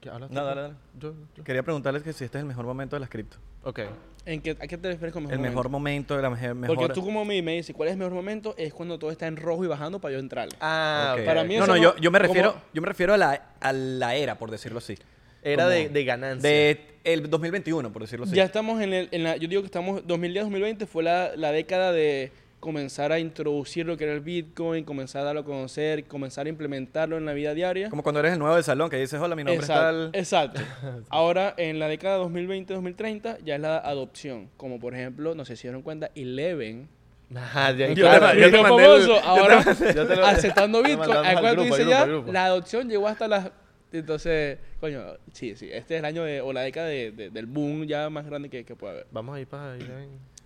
Speaker 2: ¿Qué hablas?
Speaker 1: No, dale, dale.
Speaker 2: Yo- yo-
Speaker 1: Quería preguntarles que si este es el mejor momento de las cripto.
Speaker 2: Ok.
Speaker 3: ¿En qué, ¿A qué te refieres con mejor
Speaker 1: El mejor
Speaker 3: momento?
Speaker 1: momento, la mejor...
Speaker 3: Porque tú como me, me dices, ¿cuál es el mejor momento? Es cuando todo está en rojo y bajando para yo entrarle.
Speaker 2: Ah,
Speaker 1: Ok.
Speaker 2: ok.
Speaker 3: Para mí
Speaker 1: no, no,
Speaker 3: no-
Speaker 1: yo, yo me
Speaker 3: como-
Speaker 1: refiero, yo me refiero a la, a la era, por decirlo así.
Speaker 2: Era de, de ganancia.
Speaker 1: De el 2021, por decirlo así.
Speaker 3: Ya estamos en, el, en la, yo digo que estamos, 2010-2020 fue la, la década de comenzar a introducir lo que era el Bitcoin, comenzar a darlo a conocer, comenzar a implementarlo en la vida diaria.
Speaker 1: Como cuando eres el nuevo del salón, que dices, hola, mi nombre es tal...
Speaker 3: exacto. Ahora, en la década 2020-2030 ya es la adopción. Como por ejemplo, no sé si dieron cuenta, Eleven.
Speaker 2: Ajá, ya,
Speaker 1: Yo
Speaker 2: claro,
Speaker 1: te-
Speaker 2: yo mandé
Speaker 3: famoso, ahora
Speaker 2: mandé- yo te lo-
Speaker 3: aceptando Bitcoin.
Speaker 2: al
Speaker 3: dice ya,
Speaker 2: grupo,
Speaker 3: la adopción llegó hasta las... Entonces, coño, sí, sí, este es el año de, o la década de- de- del boom ya más grande que, que puede haber.
Speaker 2: Vamos a ir para ahí.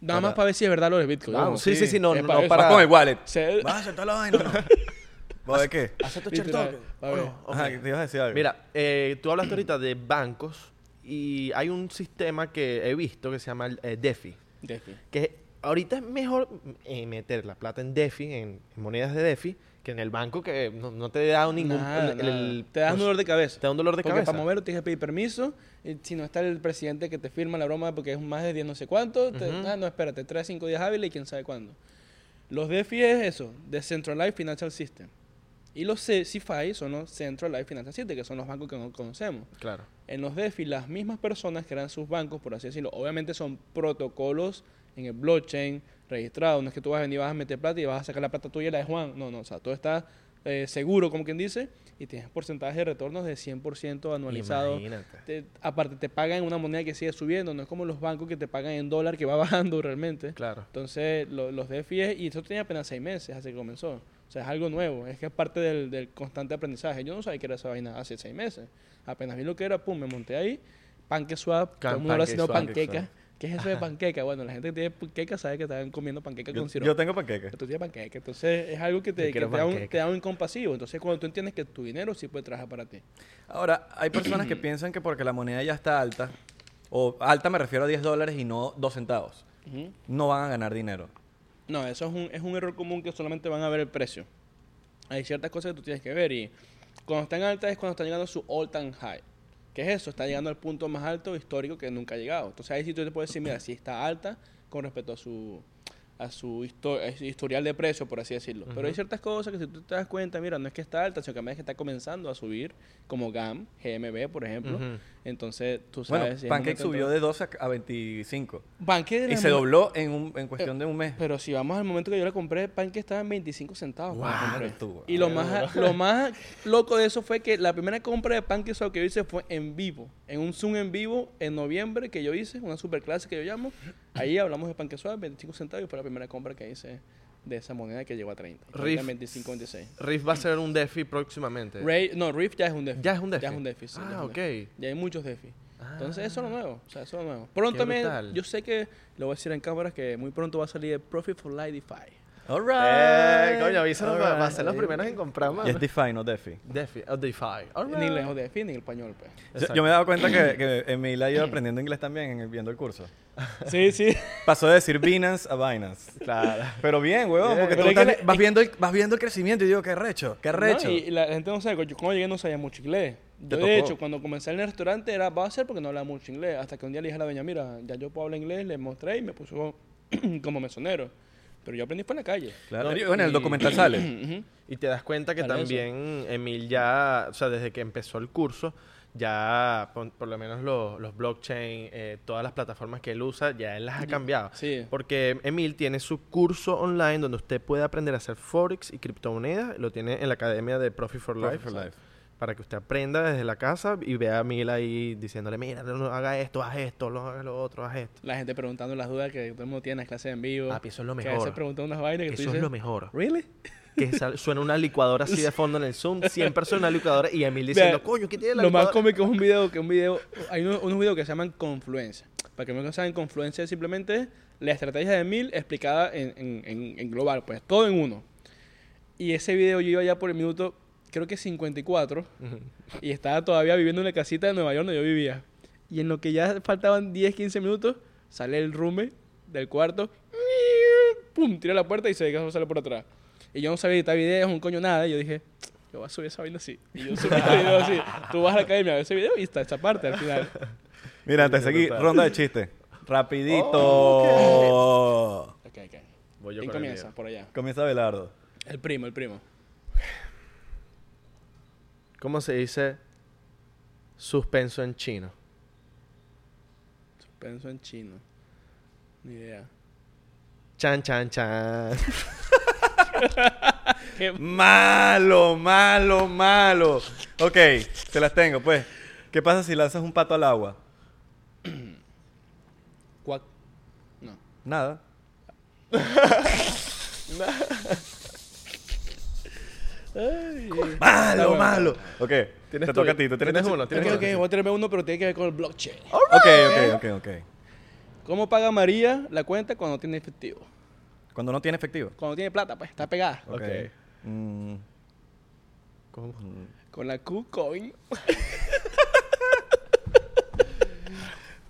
Speaker 3: Nada
Speaker 1: Para-
Speaker 3: más para ver si es verdad lo de Bitcoin.
Speaker 2: Vamos, sí, sí, sí, no, no,
Speaker 3: para
Speaker 2: no para-
Speaker 1: Vas con el wallet.
Speaker 3: Se-
Speaker 1: ¿Vas a aceptar la vaina? ¿Vos de qué?
Speaker 2: Acepto
Speaker 3: Literal,
Speaker 2: check
Speaker 3: a ver.
Speaker 1: Ajá, que te ibas a decir algo.
Speaker 2: Mira, eh, tú hablaste ahorita de bancos y hay un sistema que he visto que se llama el, eh, DeFi.
Speaker 3: Defi.
Speaker 2: Que ahorita es mejor eh, meter la plata en DeFi, en, en monedas de DeFi, que en el banco que no, no te da ningún...
Speaker 3: Nada,
Speaker 2: el-
Speaker 3: nada.
Speaker 2: el-
Speaker 3: te das un dolor de cabeza.
Speaker 2: Te da un dolor de
Speaker 3: porque
Speaker 2: cabeza.
Speaker 3: para moverlo tienes que pedir permiso. y si no está el presidente que te firma la broma porque es más de 10 no sé cuánto, te- ah, no, espérate, 3 5 días hábiles y quién sabe cuándo. Los DeFi es eso, Decentralized Financial System. Y los C- CeFi son los Centralized Financial System, que son los bancos que no conocemos.
Speaker 2: Claro.
Speaker 3: En los DeFi, las mismas personas que eran sus bancos, por así decirlo, obviamente son protocolos en el blockchain registrados. No es que tú vas a venir y vas a meter plata y vas a sacar la plata tuya y la de Juan. No, no, o sea, todo está eh, seguro, como quien dice, y tienes porcentaje de retornos de 100% anualizado.
Speaker 2: Imagínate.
Speaker 3: Te- aparte, te pagan en una moneda que sigue subiendo, no es como los bancos que te pagan en dólar que va bajando realmente.
Speaker 2: Claro.
Speaker 3: Entonces, lo- los DeFi, es- y esto tenía apenas seis meses hace que comenzó. O sea, es algo nuevo, es que es parte del, del constante aprendizaje. Yo no sabía que era esa vaina hace seis meses. Apenas vi lo que era, pum, me monté ahí. PancakeSwap, todo el mundo haciendo
Speaker 2: PancakeSwap.
Speaker 3: Panqueca. ¿Qué es eso de panqueca? Bueno, la gente que tiene panqueca sabe que están comiendo panqueca
Speaker 1: yo,
Speaker 3: con sirope.
Speaker 1: yo tengo panqueque.
Speaker 3: Tú tienes panqueca. Entonces, es algo que te, que te da, un,
Speaker 2: panqueca.
Speaker 3: te da un incompasivo. Entonces, cuando tú entiendes que tu dinero sí puede trabajar para ti.
Speaker 1: Ahora, hay personas que piensan que porque la moneda ya está alta, o alta me refiero a 10 dólares y no 2 centavos, no van a ganar dinero.
Speaker 3: No, eso es un, es un error común que solamente van a ver el precio. Hay ciertas cosas que tú tienes que ver y cuando están altas es cuando están llegando a su all time high. ¿Qué es eso? Está llegando al punto más alto histórico que nunca ha llegado. Entonces ahí sí tú te puedes decir, mira, si está alta con respecto a su a su, histo- a su historial de precio, por así decirlo. Pero hay ciertas cosas que si tú te das cuenta, mira, no es que está alta, sino que es que está comenzando a subir, como GAM, GMB, por ejemplo. Entonces, tú sabes...
Speaker 1: Bueno,
Speaker 3: si
Speaker 1: Pancake subió
Speaker 3: de...
Speaker 1: de 12 a 25
Speaker 3: Pancake
Speaker 1: y se dobló en, un- en cuestión de un mes.
Speaker 3: Pero si vamos al momento que yo la compré, Pancake estaba en 25 centavos.
Speaker 1: Wow.
Speaker 3: Y lo más, lo más loco de eso fue que la primera compra de Pancake que yo hice fue en vivo. En un Zoom en vivo en noviembre que yo hice, una super clase que yo llamo. Ahí hablamos de Swap, 25 centavos, fue la primera compra que hice de esa moneda que llegó a 30.
Speaker 2: Riff.
Speaker 3: Ahorita 25, 26.
Speaker 2: Riff va a ser un DeFi próximamente.
Speaker 3: Ray, no, Riff ya es un DeFi.
Speaker 2: Ya es un DeFi.
Speaker 3: Ya es un DeFi, sí, ya
Speaker 2: ah,
Speaker 3: un
Speaker 2: ok.
Speaker 3: DeFi. Ya hay muchos DeFi.
Speaker 2: Ah.
Speaker 3: Entonces, eso es lo nuevo. O sea, eso es lo nuevo. Pronto yo sé que, lo voy a decir en cámara, que muy pronto va a salir el Profit for Light DeFi.
Speaker 1: All
Speaker 2: Eh, coño, avísanos
Speaker 1: All
Speaker 2: para,
Speaker 1: right.
Speaker 2: ser los primeros en comprar, mano.
Speaker 1: Y es DeFi, no DeFi.
Speaker 2: DeFi, o DeFi. All
Speaker 3: Ni
Speaker 2: right.
Speaker 3: lejos de DeFi ni en español, pues.
Speaker 1: Yo, me he dado cuenta que, que Emil ha ido aprendiendo inglés también en el- viendo el curso.
Speaker 3: Sí, sí.
Speaker 1: Pasó de decir Binance a Binance.
Speaker 2: Claro.
Speaker 1: Pero bien, huevón, porque
Speaker 3: Pero
Speaker 1: tú estás-
Speaker 3: la-
Speaker 1: vas, viendo el, vas viendo el crecimiento y digo, qué recho, qué recho.
Speaker 3: No, y, la gente no sabe, yo cuando llegué no sabía mucho inglés. Yo, de hecho, cuando comencé en el restaurante era, va a ser porque no hablaba mucho inglés. Hasta que un día le dije a la doña, mira, ya yo puedo hablar inglés, le mostré y me puso como mesonero. Pero yo aprendí en la calle.
Speaker 1: Claro.
Speaker 2: No,
Speaker 1: Y bueno, en el
Speaker 2: y-
Speaker 1: documental sale.
Speaker 2: Y te das cuenta que
Speaker 3: Para eso.
Speaker 2: también Emil ya, o sea, desde que empezó el curso, ya por, por lo menos los, los blockchain, eh, todas las plataformas que él usa, ya él las ha cambiado.
Speaker 3: Sí.
Speaker 2: Porque Emil tiene su curso online donde usted puede aprender a hacer forex y criptomonedas. Lo tiene en la academia de Profit for Life.
Speaker 1: Profit for Life.
Speaker 2: Para que usted aprenda desde la casa y vea a Mil ahí diciéndole, mira, no haga esto, haz esto, no haga lo otro, haz esto.
Speaker 3: La gente preguntando las dudas que todo el mundo tiene en las clases en vivo.
Speaker 2: Papi, eso es lo
Speaker 3: Que a veces
Speaker 2: mejor.
Speaker 3: preguntan unas vainas que tú
Speaker 2: Eso es lo mejor.
Speaker 3: ¿Really?
Speaker 2: Que suena una licuadora así de fondo en el Zoom, 100 personas en una licuadora y Emil diciendo, coño, ¿qué tiene la
Speaker 3: Lo más cómico es un video, que un video, hay unos, unos videos que se llaman confluencia. Para que no saben, confluencia es simplemente la estrategia de mil explicada en, en- en- en global, pues todo en uno. Y ese video yo iba ya por el minuto, creo que 54, y estaba todavía viviendo en la casita de Nueva York donde yo vivía. Y en lo que ya faltaban 10, 15 minutos, sale el roommate del cuarto, pum, tira la puerta y se deja sale por atrás. Y yo no sabía editar videos, un coño nada, y yo dije, yo voy a subir esa vaina así. Y yo subí este video así. Tú vas a la academia a ver ese video y está esa parte al final.
Speaker 1: Mira, antes de seguir, ronda de chistes. Rapidito.
Speaker 2: Oh,
Speaker 3: Ok, ok.
Speaker 2: Voy yo
Speaker 3: ¿Quién comienza? Por allá.
Speaker 1: Comienza Belardo.
Speaker 3: El primo, el primo.
Speaker 2: ¿Cómo se dice suspenso en chino?
Speaker 3: Suspenso en chino. Ni idea.
Speaker 2: Chan, chan, chan.
Speaker 1: Malo, malo, malo. Ok, te las tengo, pues. ¿Qué pasa si lanzas un pato al agua?
Speaker 3: Cuac. No.
Speaker 1: Nada.
Speaker 3: Ay.
Speaker 1: Malo,
Speaker 3: bueno.
Speaker 1: malo. Ok,
Speaker 2: Tienes
Speaker 1: te
Speaker 2: tú-
Speaker 1: toca a ti. ¿Tú tienes,
Speaker 2: tienes uno,
Speaker 3: Ok,
Speaker 2: tienes
Speaker 3: ok, voy a tenerme uno, pero tiene que ver con el blockchain.
Speaker 1: Ok, ok, ok, ok.
Speaker 3: ¿Cómo paga María la cuenta cuando tiene efectivo?
Speaker 1: Cuando no tiene efectivo.
Speaker 3: Cuando tiene plata, pues está pegada.
Speaker 1: Ok.
Speaker 2: Ok.
Speaker 1: Mm,
Speaker 2: ¿Cómo?
Speaker 3: Con la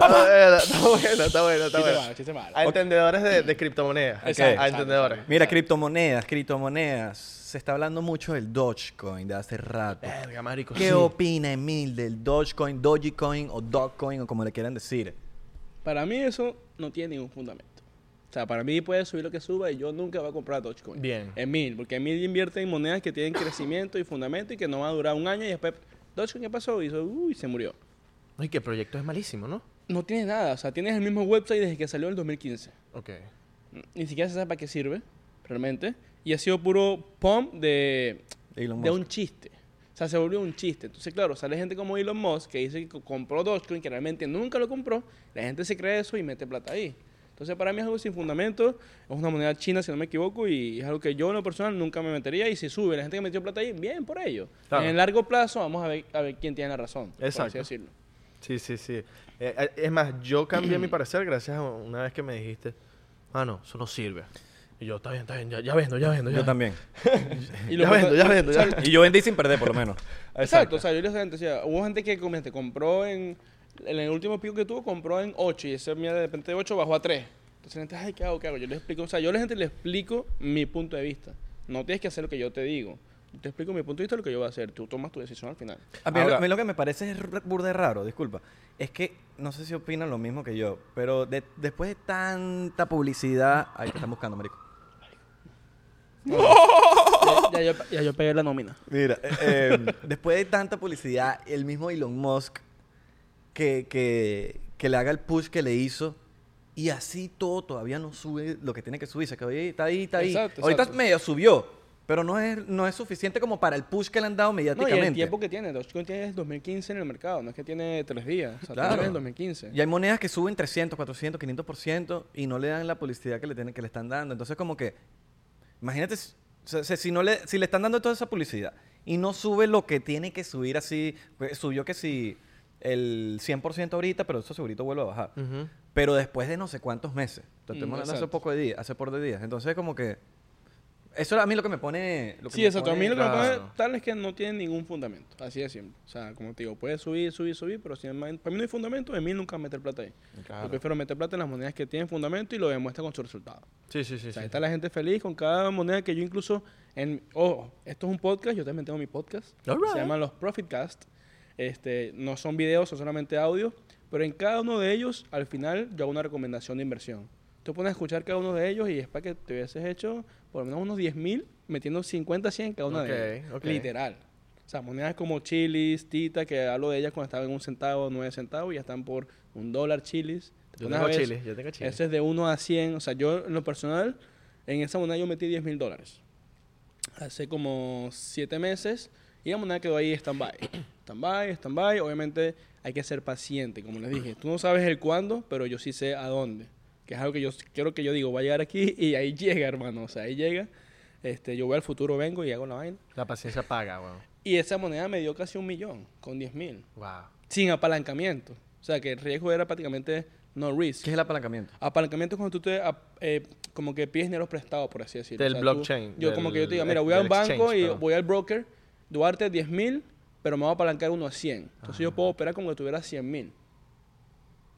Speaker 2: Está bueno, está bueno, está bueno, está
Speaker 3: Chiste
Speaker 2: bueno.
Speaker 3: malo, chiste malo.
Speaker 2: A entendedores de, de criptomonedas.
Speaker 3: Exacto,
Speaker 2: A
Speaker 3: exacto,
Speaker 2: entendedores.
Speaker 1: Mira, criptomonedas, criptomonedas. Se está hablando mucho del Dogecoin de hace rato.
Speaker 2: Verga, marico.
Speaker 1: ¿Qué
Speaker 2: sí.
Speaker 1: opina Emil del Dogecoin, Dogecoin o Dogcoin o como le quieran decir?
Speaker 3: Para mí eso no tiene ningún fundamento. O sea, para mí puede subir lo que suba y yo nunca voy a comprar Dogecoin.
Speaker 2: Bien.
Speaker 3: Emil, porque Emil invierte en monedas que tienen crecimiento y fundamento y que no van a durar un año y después Dogecoin, ¿qué pasó? Hizo, uy, se murió.
Speaker 2: Ay, que el proyecto es malísimo, ¿no?
Speaker 3: No tiene nada, o sea, tienes el mismo website desde que salió en el 2015.
Speaker 2: Ok.
Speaker 3: Ni siquiera se sabe para qué sirve, realmente. Y ha sido puro pump de, de un chiste. O sea, se volvió un chiste. Entonces, claro, sale gente como Elon Musk que dice que co- compró Dogecoin, que realmente nunca lo compró. La gente se cree eso y mete plata ahí. Entonces, para mí es algo sin fundamento. Es una moneda china, si no me equivoco, y es algo que yo en lo personal nunca me metería. Y si sube la gente que metió plata ahí, bien por ello.
Speaker 2: Claro.
Speaker 3: En el largo plazo, vamos a ver, a ver quién tiene la razón. por así
Speaker 2: Exacto.
Speaker 3: decirlo.
Speaker 2: Sí, sí, sí. Eh, eh, es más, yo cambié mi parecer gracias a una vez que me dijiste, ah, no, eso no sirve. Y yo, está bien, está bien, ya, ya vendo, ya vendo, ya.
Speaker 1: Yo también.
Speaker 3: Y
Speaker 2: Ya vendo, ya vendo, ya.
Speaker 1: y yo vendí sin perder, por lo menos.
Speaker 3: Exacto, o sea, yo le gente, decía, hubo gente que como, este, compró en, en el último pico que tuvo, compró en 8 y ese mía de repente de 8 bajó a 3. Entonces la gente, ay, ¿qué hago? ¿Qué hago? Yo les explico, o sea, yo a la gente le explico mi punto de vista. No tienes que hacer lo que yo te digo. Te explico mi punto de vista de lo que yo voy a hacer. Tú tomas tu decisión al final.
Speaker 1: A mí,
Speaker 2: Ahora-
Speaker 1: lo, a mí lo que me parece es r- burda de raro, disculpa. Es que no sé si opinan lo mismo que yo, pero de- después de tanta publicidad. Ahí te están buscando, marico.
Speaker 3: ya, ya yo, ya yo pegué la nómina.
Speaker 1: Mira, eh, eh, después de tanta publicidad, el mismo Elon Musk que, que, que le haga el push que le hizo y así todo todavía no sube lo que tiene que subir. Se quedó ahí, está ahí, está ahí.
Speaker 3: Exacto,
Speaker 1: Ahorita
Speaker 3: exacto.
Speaker 1: medio subió, pero no es, no es suficiente como para el push que le han dado
Speaker 3: No, y
Speaker 1: mediáticamente.
Speaker 3: el tiempo que tiene. Dogecoin tiene desde 2015 en el mercado. No es que tiene 3 días. O sea,
Speaker 1: Claro.
Speaker 3: tiene desde el 2015.
Speaker 1: Y hay monedas que suben 300, 400, 500% y no le dan la publicidad que le, tienen, que le están dando. Entonces, como que, imagínate, s- o sea, si, no le, si le están dando toda esa publicidad y no sube lo que tiene que subir así, pues, subió que si el 100% ahorita, pero eso segurito vuelve a bajar.
Speaker 2: Ujú.
Speaker 1: Pero después de no sé cuántos meses. Estoy
Speaker 3: Mm,
Speaker 1: hablando hace poco de días, hace por de días. Entonces, como que, eso a mí lo que me pone... Lo que
Speaker 3: Sí, exacto. A mí lo que me pone tal es que no tiene ningún fundamento. Así de simple. O sea, como te digo, puede subir, subir, subir, pero si para mí no hay fundamento, en mí nunca meter plata ahí.
Speaker 2: Claro.
Speaker 3: Yo prefiero meter plata en las monedas que tienen fundamento y lo demuestra con su resultado.
Speaker 2: Sí, sí, sí.
Speaker 3: o sea,
Speaker 2: sí.
Speaker 3: ahí está la gente feliz con cada moneda que yo incluso... en Ojo, esto es un podcast, yo también tengo mi podcast.
Speaker 2: Alright.
Speaker 3: Se llaman los Profitcast. Este, no son videos, son solamente audio. Pero en cada uno de ellos, al final, yo hago una recomendación de inversión. Tú pones a escuchar cada uno de ellos y es para que te hubieses hecho por lo menos unos 10 mil metiendo 50, 100 en cada una
Speaker 2: Ok,
Speaker 3: de ellas.
Speaker 2: ok.
Speaker 3: Literal. O sea, monedas como chilis, tita, que hablo de ellas cuando estaban en un centavo, nueve centavos y ya están por un dólar chilis.
Speaker 2: Yo tengo
Speaker 3: ver,
Speaker 2: chile, yo tengo chile.
Speaker 3: Ese es de 1 a 100. O sea, yo en lo personal, en esa moneda yo metí 10 mil dólares. Hace como 7 meses Y la moneda quedó ahí stand-by. Stand-by, stand-by. Obviamente hay que ser paciente, como les dije. Tú no sabes el cuándo, pero yo sí sé a dónde. Que es algo que yo quiero que yo digo, voy a llegar aquí y ahí llega, hermano. O sea, ahí llega. Este, yo voy al futuro, vengo y hago la vaina.
Speaker 2: La paciencia paga, weón.
Speaker 3: Y esa moneda me dio casi un millón, con 10 mil.
Speaker 2: Wow.
Speaker 3: Sin apalancamiento. O sea, que el riesgo era prácticamente no risk.
Speaker 1: ¿Qué es el apalancamiento?
Speaker 3: Apalancamiento es cuando tú te, eh, como que pides dinero prestado, por así decirlo.
Speaker 2: Del
Speaker 3: tú-
Speaker 2: blockchain,
Speaker 3: yo
Speaker 2: del-
Speaker 3: como que yo te diga, mira, voy a un banco y voy al broker, Duarte 10 mil, pero me voy a apalancar uno a 100. Entonces yo puedo operar como que tuviera 100 mil.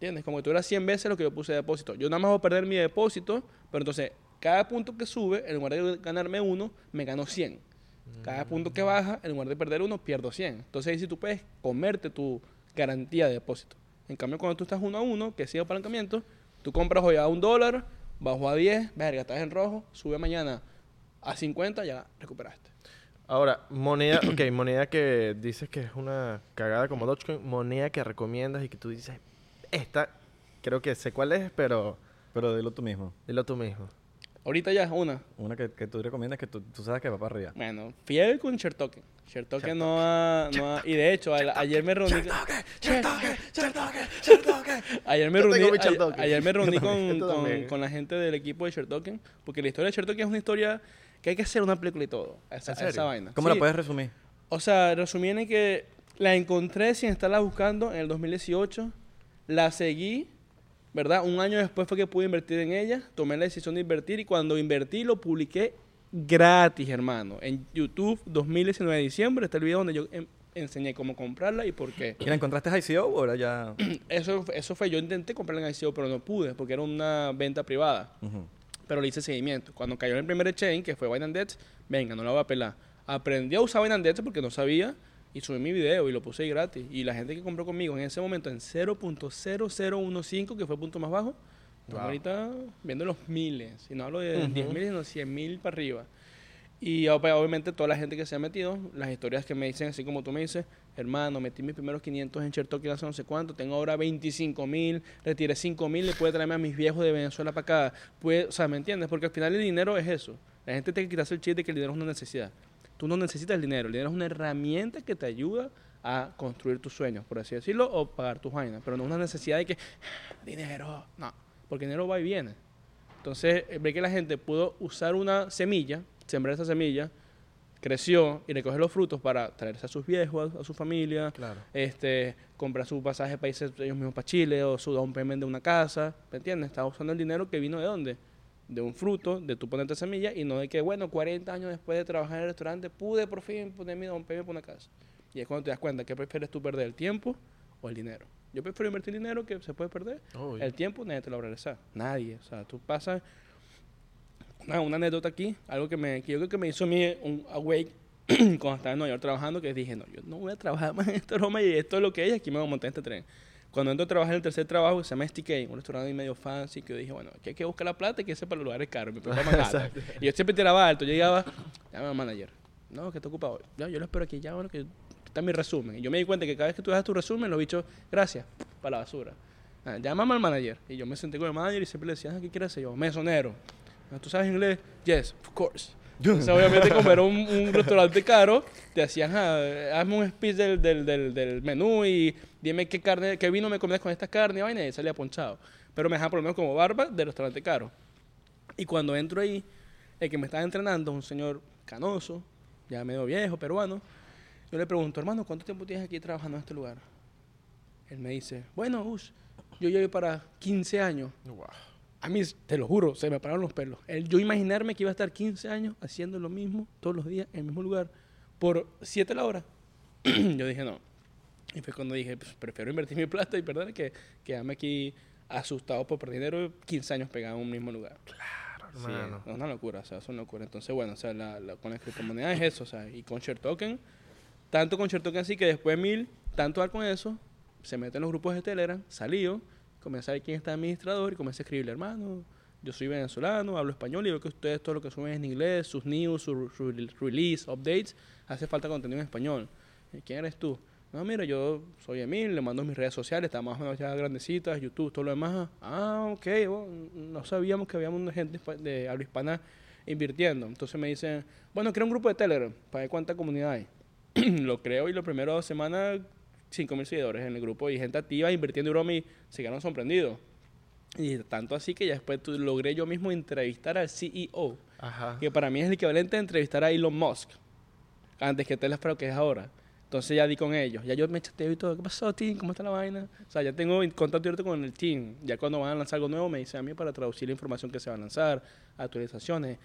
Speaker 3: ¿Entiendes? Como que tuviera 100 veces lo que yo puse de depósito. Yo nada más voy a perder mi depósito, pero entonces cada punto que sube, en lugar de ganarme uno, me gano 100. Cada punto que baja, en lugar de perder uno, pierdo 100. Entonces ahí sí tú puedes comerte tu garantía de depósito. En cambio, cuando tú estás uno a uno, que sigue apalancamiento, tú compras hoy a un dólar, bajo a 10, verga, estás en rojo, sube mañana a 50, ya recuperaste.
Speaker 2: Ahora, moneda, ok, moneda que dices que es una cagada como Dogecoin, moneda que recomiendas y que tú dices, esta, creo que sé cuál es, pero
Speaker 1: Pero dilo tú mismo.
Speaker 2: dilo tú mismo.
Speaker 3: Ahorita ya, una.
Speaker 1: Una que, que tú recomiendas que tú, tú sabes que va para arriba.
Speaker 3: Bueno, fiel con Chertoken. Chertoken no ha, no ha- Y de hecho, a- ayer me reuní... Ayer me
Speaker 2: Yo
Speaker 3: reuní,
Speaker 2: tengo mi
Speaker 3: a-
Speaker 2: Chertoken.
Speaker 3: ayer me reuní
Speaker 2: Yo
Speaker 3: con,
Speaker 2: yo
Speaker 3: con-
Speaker 2: también.
Speaker 3: con la gente del equipo de Chertoken, porque la historia de Chertoken es una historia que hay que hacer una película y todo. Esa,
Speaker 2: ¿En serio?
Speaker 3: esa vaina.
Speaker 1: ¿Cómo
Speaker 3: Sí.
Speaker 1: la puedes resumir?
Speaker 3: O sea, resumiendo en que la encontré sin estarla buscando en el 2018, la seguí, ¿verdad? Un año después fue que pude invertir en ella, tomé la decisión de invertir y cuando invertí lo publiqué gratis, hermano. En YouTube, 2019 de diciembre, está el video donde yo em- enseñé cómo comprarla y por qué.
Speaker 1: ¿Y la encontraste en ICO o era ya...?
Speaker 3: Eso, eso fue, yo intenté comprarla en ICO, pero no pude porque era una venta privada pero le hice seguimiento. Cuando cayó en el primer exchange, que fue Binance, venga, no la voy a pelar. Aprendí a usar Binance porque no sabía y subí mi video y lo puse ahí gratis. Y la gente que compró conmigo en ese momento en 0.0015, que fue el punto más bajo,
Speaker 2: Wow.
Speaker 3: ahorita viendo los miles. Y no hablo de. 10 mil, sino 100 mil para arriba. Y ob- obviamente toda la gente que se ha metido, las historias que me dicen, así como tú me dices, hermano, metí mis primeros 500 en Chertoki hace no sé cuánto, tengo ahora 25 mil, retiré 5 mil, le puede traerme a mis viejos de Venezuela para acá. Puede, o sea, ¿me entiendes? Porque al final el dinero es eso. La gente tiene que quitarse el chiste de que el dinero es una necesidad. Tú no necesitas el dinero, el dinero es una herramienta que te ayuda a construir tus sueños, por así decirlo, o pagar tus vainas, pero no es una necesidad de que, dinero, no, porque el dinero va y viene. Entonces, eh, ve que la gente pudo usar una semilla, sembrar esa semilla, creció y recoger los frutos para traerse a sus viejos, a, su familia,
Speaker 2: Claro.
Speaker 3: este, comprar su pasaje para irse ellos mismos para Chile o su down payment de una casa, ¿me entiendes? Estaba usando el dinero que vino de dónde? De un fruto, de tu ponerte semilla y no de que, bueno, 40 años después de trabajar en el restaurante pude por fin poner mi down payment para una casa. Y es cuando te das cuenta que prefieres tú perder el tiempo o el dinero. Yo prefiero invertir dinero que se puede perder.
Speaker 2: Uy.
Speaker 3: El tiempo nadie te lo va a regresar. Nadie. O sea, tú pasas... Una, una anécdota aquí, algo que, me, que yo creo que me hizo a mí un awake cuando estaba en Nueva York trabajando, que dije, no, yo no voy a trabajar más en esta Roma y esto es lo que es, aquí me voy a montar en este tren. Cuando entro a trabajar en el tercer trabajo, se llama STK, un restaurante medio fancy, que yo dije, bueno, aquí hay que buscar la plata y que sepa los lugares caros. Para Manhattan. y yo siempre tiraba alto, yo llegaba, llama al manager, no, que está ocupado. Ya, yo lo espero aquí, ya, bueno, que está mi resumen. Y yo me di cuenta que cada vez que tú das tu resumen, los bichos, gracias, para la basura. Ah, llámame al manager. Y yo me senté con el manager y siempre le decía, ah, ¿qué quieres hacer? Yo, mesonero. Ah, ¿Tú sabes inglés? Yes, of course. Entonces, obviamente, como era un, un restaurante caro, te hacían, ah, hazme un speech del, del, del, menú y dime qué carne, qué vino me comes con esta carne vaina, y salía ponchado. Pero me dejaban por lo menos como barba del restaurante caro. Y cuando entro ahí, el que me estaba entrenando, un señor canoso, ya medio viejo, peruano, yo le pregunto, hermano, ¿cuánto tiempo tienes aquí trabajando en este lugar? Él me dice, bueno, Ush, yo llevo para 15 años.
Speaker 2: Wow.
Speaker 3: A mí, te lo juro, se me pararon los pelos. El, yo imaginarme que iba a estar 15 años haciendo lo mismo todos los días en el mismo lugar por 7 la hora. yo dije, no. Y fue cuando dije, pues, prefiero invertir mi plata y perder que quedarme aquí asustado por perder dinero 15 años pegado en un mismo lugar. Sí,
Speaker 2: hermano.
Speaker 3: es una locura, o sea, es una locura. Entonces, bueno, o sea, la, la- con las criptomonedas es eso, o sea, y con Share Token, tanto con Share Token así que después de mil, tanto dar con eso, se mete en los grupos de Telegram, salió, comencé a ver quién está administrador y comencé a escribirle, hermano, yo soy venezolano, hablo español y veo que ustedes todo lo que suben es en inglés, sus news, sus su release, updates, hace falta contenido en español. "¿Y ¿Quién eres tú? No, mira, yo soy Emil, le mando mis redes sociales, está más o menos ya grandecitas, YouTube, todo lo demás. Ah, ok, bueno, no sabíamos que habíamos una gente de habla hispana invirtiendo. Entonces me dicen, bueno, crea un grupo de Telegram para ver cuánta comunidad hay. lo creo y lo primero dos semanas, 5 mil seguidores en el grupo y gente activa invirtiendo en broma y se quedaron sorprendidos. Y tanto así que ya después logré yo mismo entrevistar al CEO,
Speaker 2: Ajá.
Speaker 3: que para mí es el equivalente a entrevistar a Elon Musk, antes que Tesla, pero que es ahora. Entonces ya di con ellos. Ya yo me chateo y todo. ¿Qué pasó, team? ¿Cómo está la vaina? O sea, ya tengo contacto directo con el team. Ya cuando van a lanzar algo nuevo me dicen a mí para traducir la información que se va a lanzar, actualizaciones.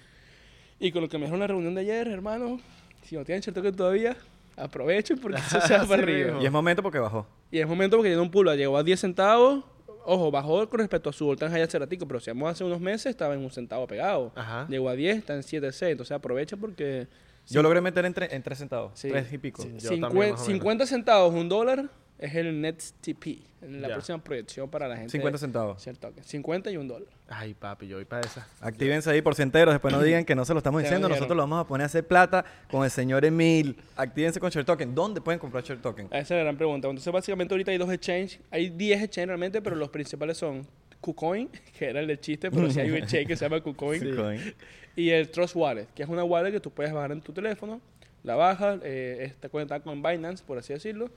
Speaker 3: Y con lo que me dijeron en la reunión de ayer, hermano, si no tienen token todavía, aprovechen porque eso se va para arriba.
Speaker 1: Y es momento porque bajó.
Speaker 3: Y es momento porque tiene un pulo, llegó a 10 centavos. Ojo, bajó con respecto a su voltaje allá ceratico, pero si vamos hace unos meses estaba en un centavo pegado.
Speaker 2: Ajá.
Speaker 3: Llegó a 10, está en 7C, entonces aprovecha porque
Speaker 1: Yo logré meter en, tre- en 3 centavos.
Speaker 3: Sí.
Speaker 1: 3 y pico.
Speaker 2: Sí. Yo
Speaker 3: Cincuen-
Speaker 2: también, más o menos.
Speaker 3: 50 centavos, un dólar, es el net TP, en la próxima proyección para la gente.
Speaker 1: 50 centavos.
Speaker 3: Cierto, ok. 50 y un dólar.
Speaker 2: Ay, papi, yo voy para esa.
Speaker 1: Actívense ahí por enteros, después no digan que no se lo estamos diciendo, nosotros lo vamos a poner a hacer plata con el señor Emil. Actívense con Share Token. ¿Dónde pueden comprar Share Token?
Speaker 3: Esa es la gran pregunta. Entonces, básicamente, ahorita hay dos exchanges. Hay 10 exchanges realmente, pero los principales son KuCoin, que era el del chiste, pero sí hay un exchange que se llama KuCoin. Y el Trust Wallet, que es una wallet que tú puedes bajar en tu teléfono, la bajas, eh, está conectada con Binance, por así decirlo.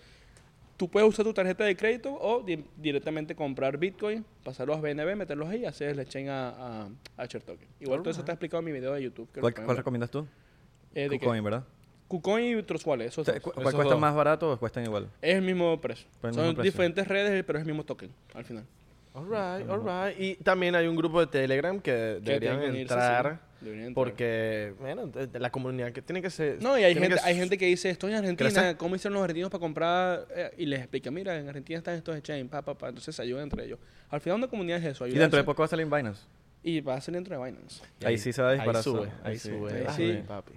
Speaker 3: Tú puedes usar tu tarjeta de crédito o di- directamente comprar Bitcoin, pasarlos a BNB, meterlos ahí y hacer el exchange a, a, a Share Token. Igual todo eso está explicado en mi video de YouTube. que
Speaker 1: ¿Cuál, cuál recomiendas tú?
Speaker 3: Eh.
Speaker 1: KuCoin, ¿verdad?
Speaker 3: KuCoin y Trust Wallet, esos
Speaker 1: O sea,
Speaker 3: dos.
Speaker 1: ¿cu- ¿Cuál
Speaker 2: esos
Speaker 1: cuesta
Speaker 2: dos.
Speaker 1: más barato o cuestan igual?
Speaker 3: Es el mismo precio.
Speaker 1: El
Speaker 3: Son
Speaker 1: mismo precio.
Speaker 3: diferentes redes, pero es el mismo token al final.
Speaker 2: Alright, alright. Y también hay un grupo de Telegram que deberían
Speaker 3: que
Speaker 2: entrar.
Speaker 3: sí.
Speaker 2: Porque, bueno, de- de la comunidad que tiene que ser.
Speaker 3: No, y hay gente,
Speaker 2: que
Speaker 3: hay gente que dice, estoy en Argentina. ¿cómo hicieron los argentinos para comprar? Eh, y les explica, mira, en Argentina están estos exchanges, pa, pa, pa. Entonces se ayudan entre ellos. Al final una comunidad es eso,
Speaker 1: Y dentro de
Speaker 3: ayudarse.
Speaker 1: poco va a salir en Binance.
Speaker 3: Y va a ser dentro de Binance.
Speaker 2: Y
Speaker 1: Ahí sí se va a disparar
Speaker 2: Ahí sube, ahí
Speaker 1: Ahí sí.
Speaker 2: sube.
Speaker 3: Ahí sí.
Speaker 2: papi.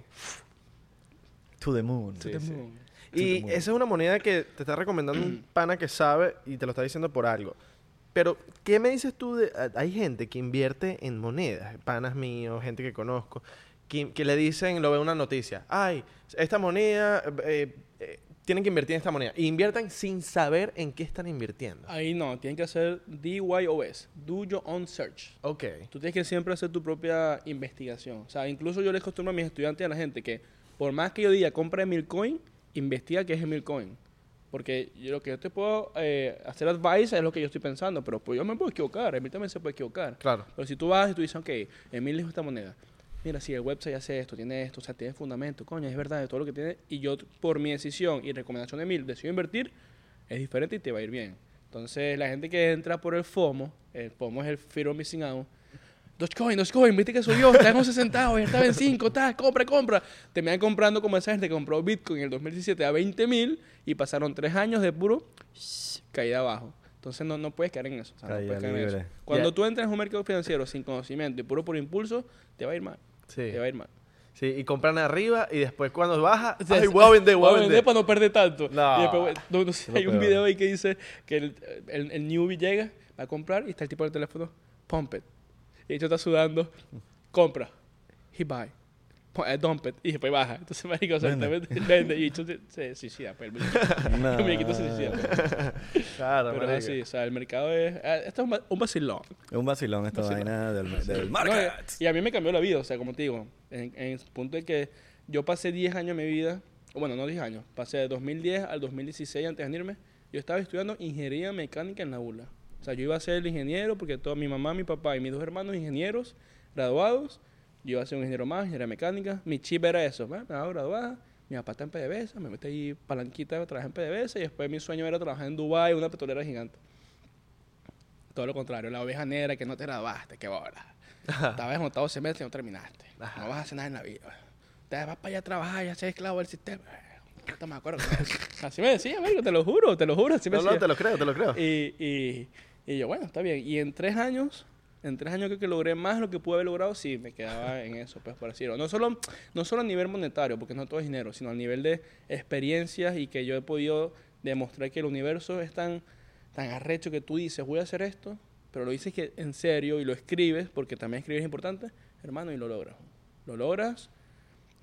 Speaker 1: To the moon.
Speaker 2: Sí. Y esa es una moneda que te está recomendando un pana que sabe y te lo está diciendo por algo. Pero, ¿qué me dices tú de... Hay gente que invierte en monedas, panas míos, gente que conozco, que, que le dicen, lo ve una noticia, ay, esta moneda, eh, eh, tienen que invertir en esta moneda. Y inviertan sin saber en qué están invirtiendo.
Speaker 3: Ahí no, tienen que hacer DYOS, Do Your Own Search.
Speaker 2: Ok.
Speaker 3: Tú tienes que siempre hacer tu propia investigación. O sea, incluso yo les acostumbro a mis estudiantes y a la gente que por más que yo diga compre mil coin, investiga qué es el mil coin. Porque yo- lo que yo te puedo eh, hacer advice es lo que yo estoy pensando, pero pues yo me puedo equivocar, Emil también se puede equivocar.
Speaker 2: Claro.
Speaker 3: Pero si tú vas y tú dices, ok, Emil dijo esta moneda, mira, si el website hace esto, tiene esto, o sea, tiene fundamento, coño, es verdad de todo lo que tiene, y yo por mi decisión y recomendación de Emil decido invertir, es diferente y te va a ir bien. Entonces, la gente que entra por el FOMO, el FOMO es el Fear of Missing Out, Dogecoin, Dogecoin, viste que subió, está en 11 centavos, ya estaba en 5, está, compra, compra. Te me van comprando como esa gente que compró Bitcoin en el 2017 a 20 mil y pasaron tres años de puro caída abajo. Entonces no, no puedes caer en eso. o sea, no
Speaker 1: Caída
Speaker 3: puedes caer en eso. Cuando
Speaker 2: Ya.
Speaker 3: tú entras en un mercado financiero sin conocimiento y puro por impulso, te va a ir mal.
Speaker 2: Sí.
Speaker 3: Te va a ir mal.
Speaker 2: Sí, y compran arriba y después cuando baja,
Speaker 3: O sea,
Speaker 2: ay, voy a vender, voy a vender.
Speaker 3: para no perder tanto.
Speaker 2: No.
Speaker 3: Y después, no, no sé, hay un video ahí que dice que el, el, el newbie llega, va a comprar y está el tipo del teléfono, pump it. Y el hecho está sudando, compra, he buy, eh, dump it, y después baja. Entonces, marico, o sea,
Speaker 1: Vende.
Speaker 3: vende, y el se, se suicida, pues, el muñequito.
Speaker 1: No.
Speaker 3: El muñequito se suicida.
Speaker 2: Claro,
Speaker 3: Pero es
Speaker 2: marico.
Speaker 3: así, o sea, el mercado es, eh, esto es un va- un vacilón.
Speaker 1: Es un vacilón esta
Speaker 3: Vacilón.
Speaker 1: vaina del, del
Speaker 3: No,
Speaker 1: market.
Speaker 3: y, y a mí me cambió la vida, o sea, como te digo, en, en el punto de que yo pasé 10 años de mi vida, bueno, no 10 años, pasé de 2010 al 2016 antes de venirme, yo estaba estudiando ingeniería mecánica en la ULA. O sea, yo iba a ser el ingeniero porque toda mi mamá, mi papá y mis dos hermanos ingenieros graduados, yo iba a ser un ingeniero más, ingeniería mecánica, mi chip era eso, ¿verdad? me hago graduada, mi papá está en PDVSA, me metí ahí palanquita a trabajar en PDVSA y después mi sueño era trabajar en Dubai una petrolera gigante. Todo lo contrario, la oveja negra que no te graduaste, qué bola. Estabas en octavo semestre y no terminaste.
Speaker 2: Ajá.
Speaker 3: No vas a hacer nada en la vida. Te vas para allá a trabajar y ser esclavo del sistema. No me acuerdo. así me decía, amigo, te lo juro, te lo juro. Así me
Speaker 2: No, no,
Speaker 3: decía.
Speaker 2: te lo creo, te lo creo.
Speaker 3: Y, y, y yo, bueno, está bien. Y en tres años, en tres años creo que logré más lo que pude haber logrado si me quedaba en eso, pues por decirlo. No solo, no solo a nivel monetario, porque no todo es dinero, sino a nivel de experiencias y que yo he podido demostrar que el universo es tan, tan arrecho que tú dices, voy a hacer esto, pero lo dices en serio y lo escribes, porque también escribir es importante, hermano, y lo logras. Lo logras.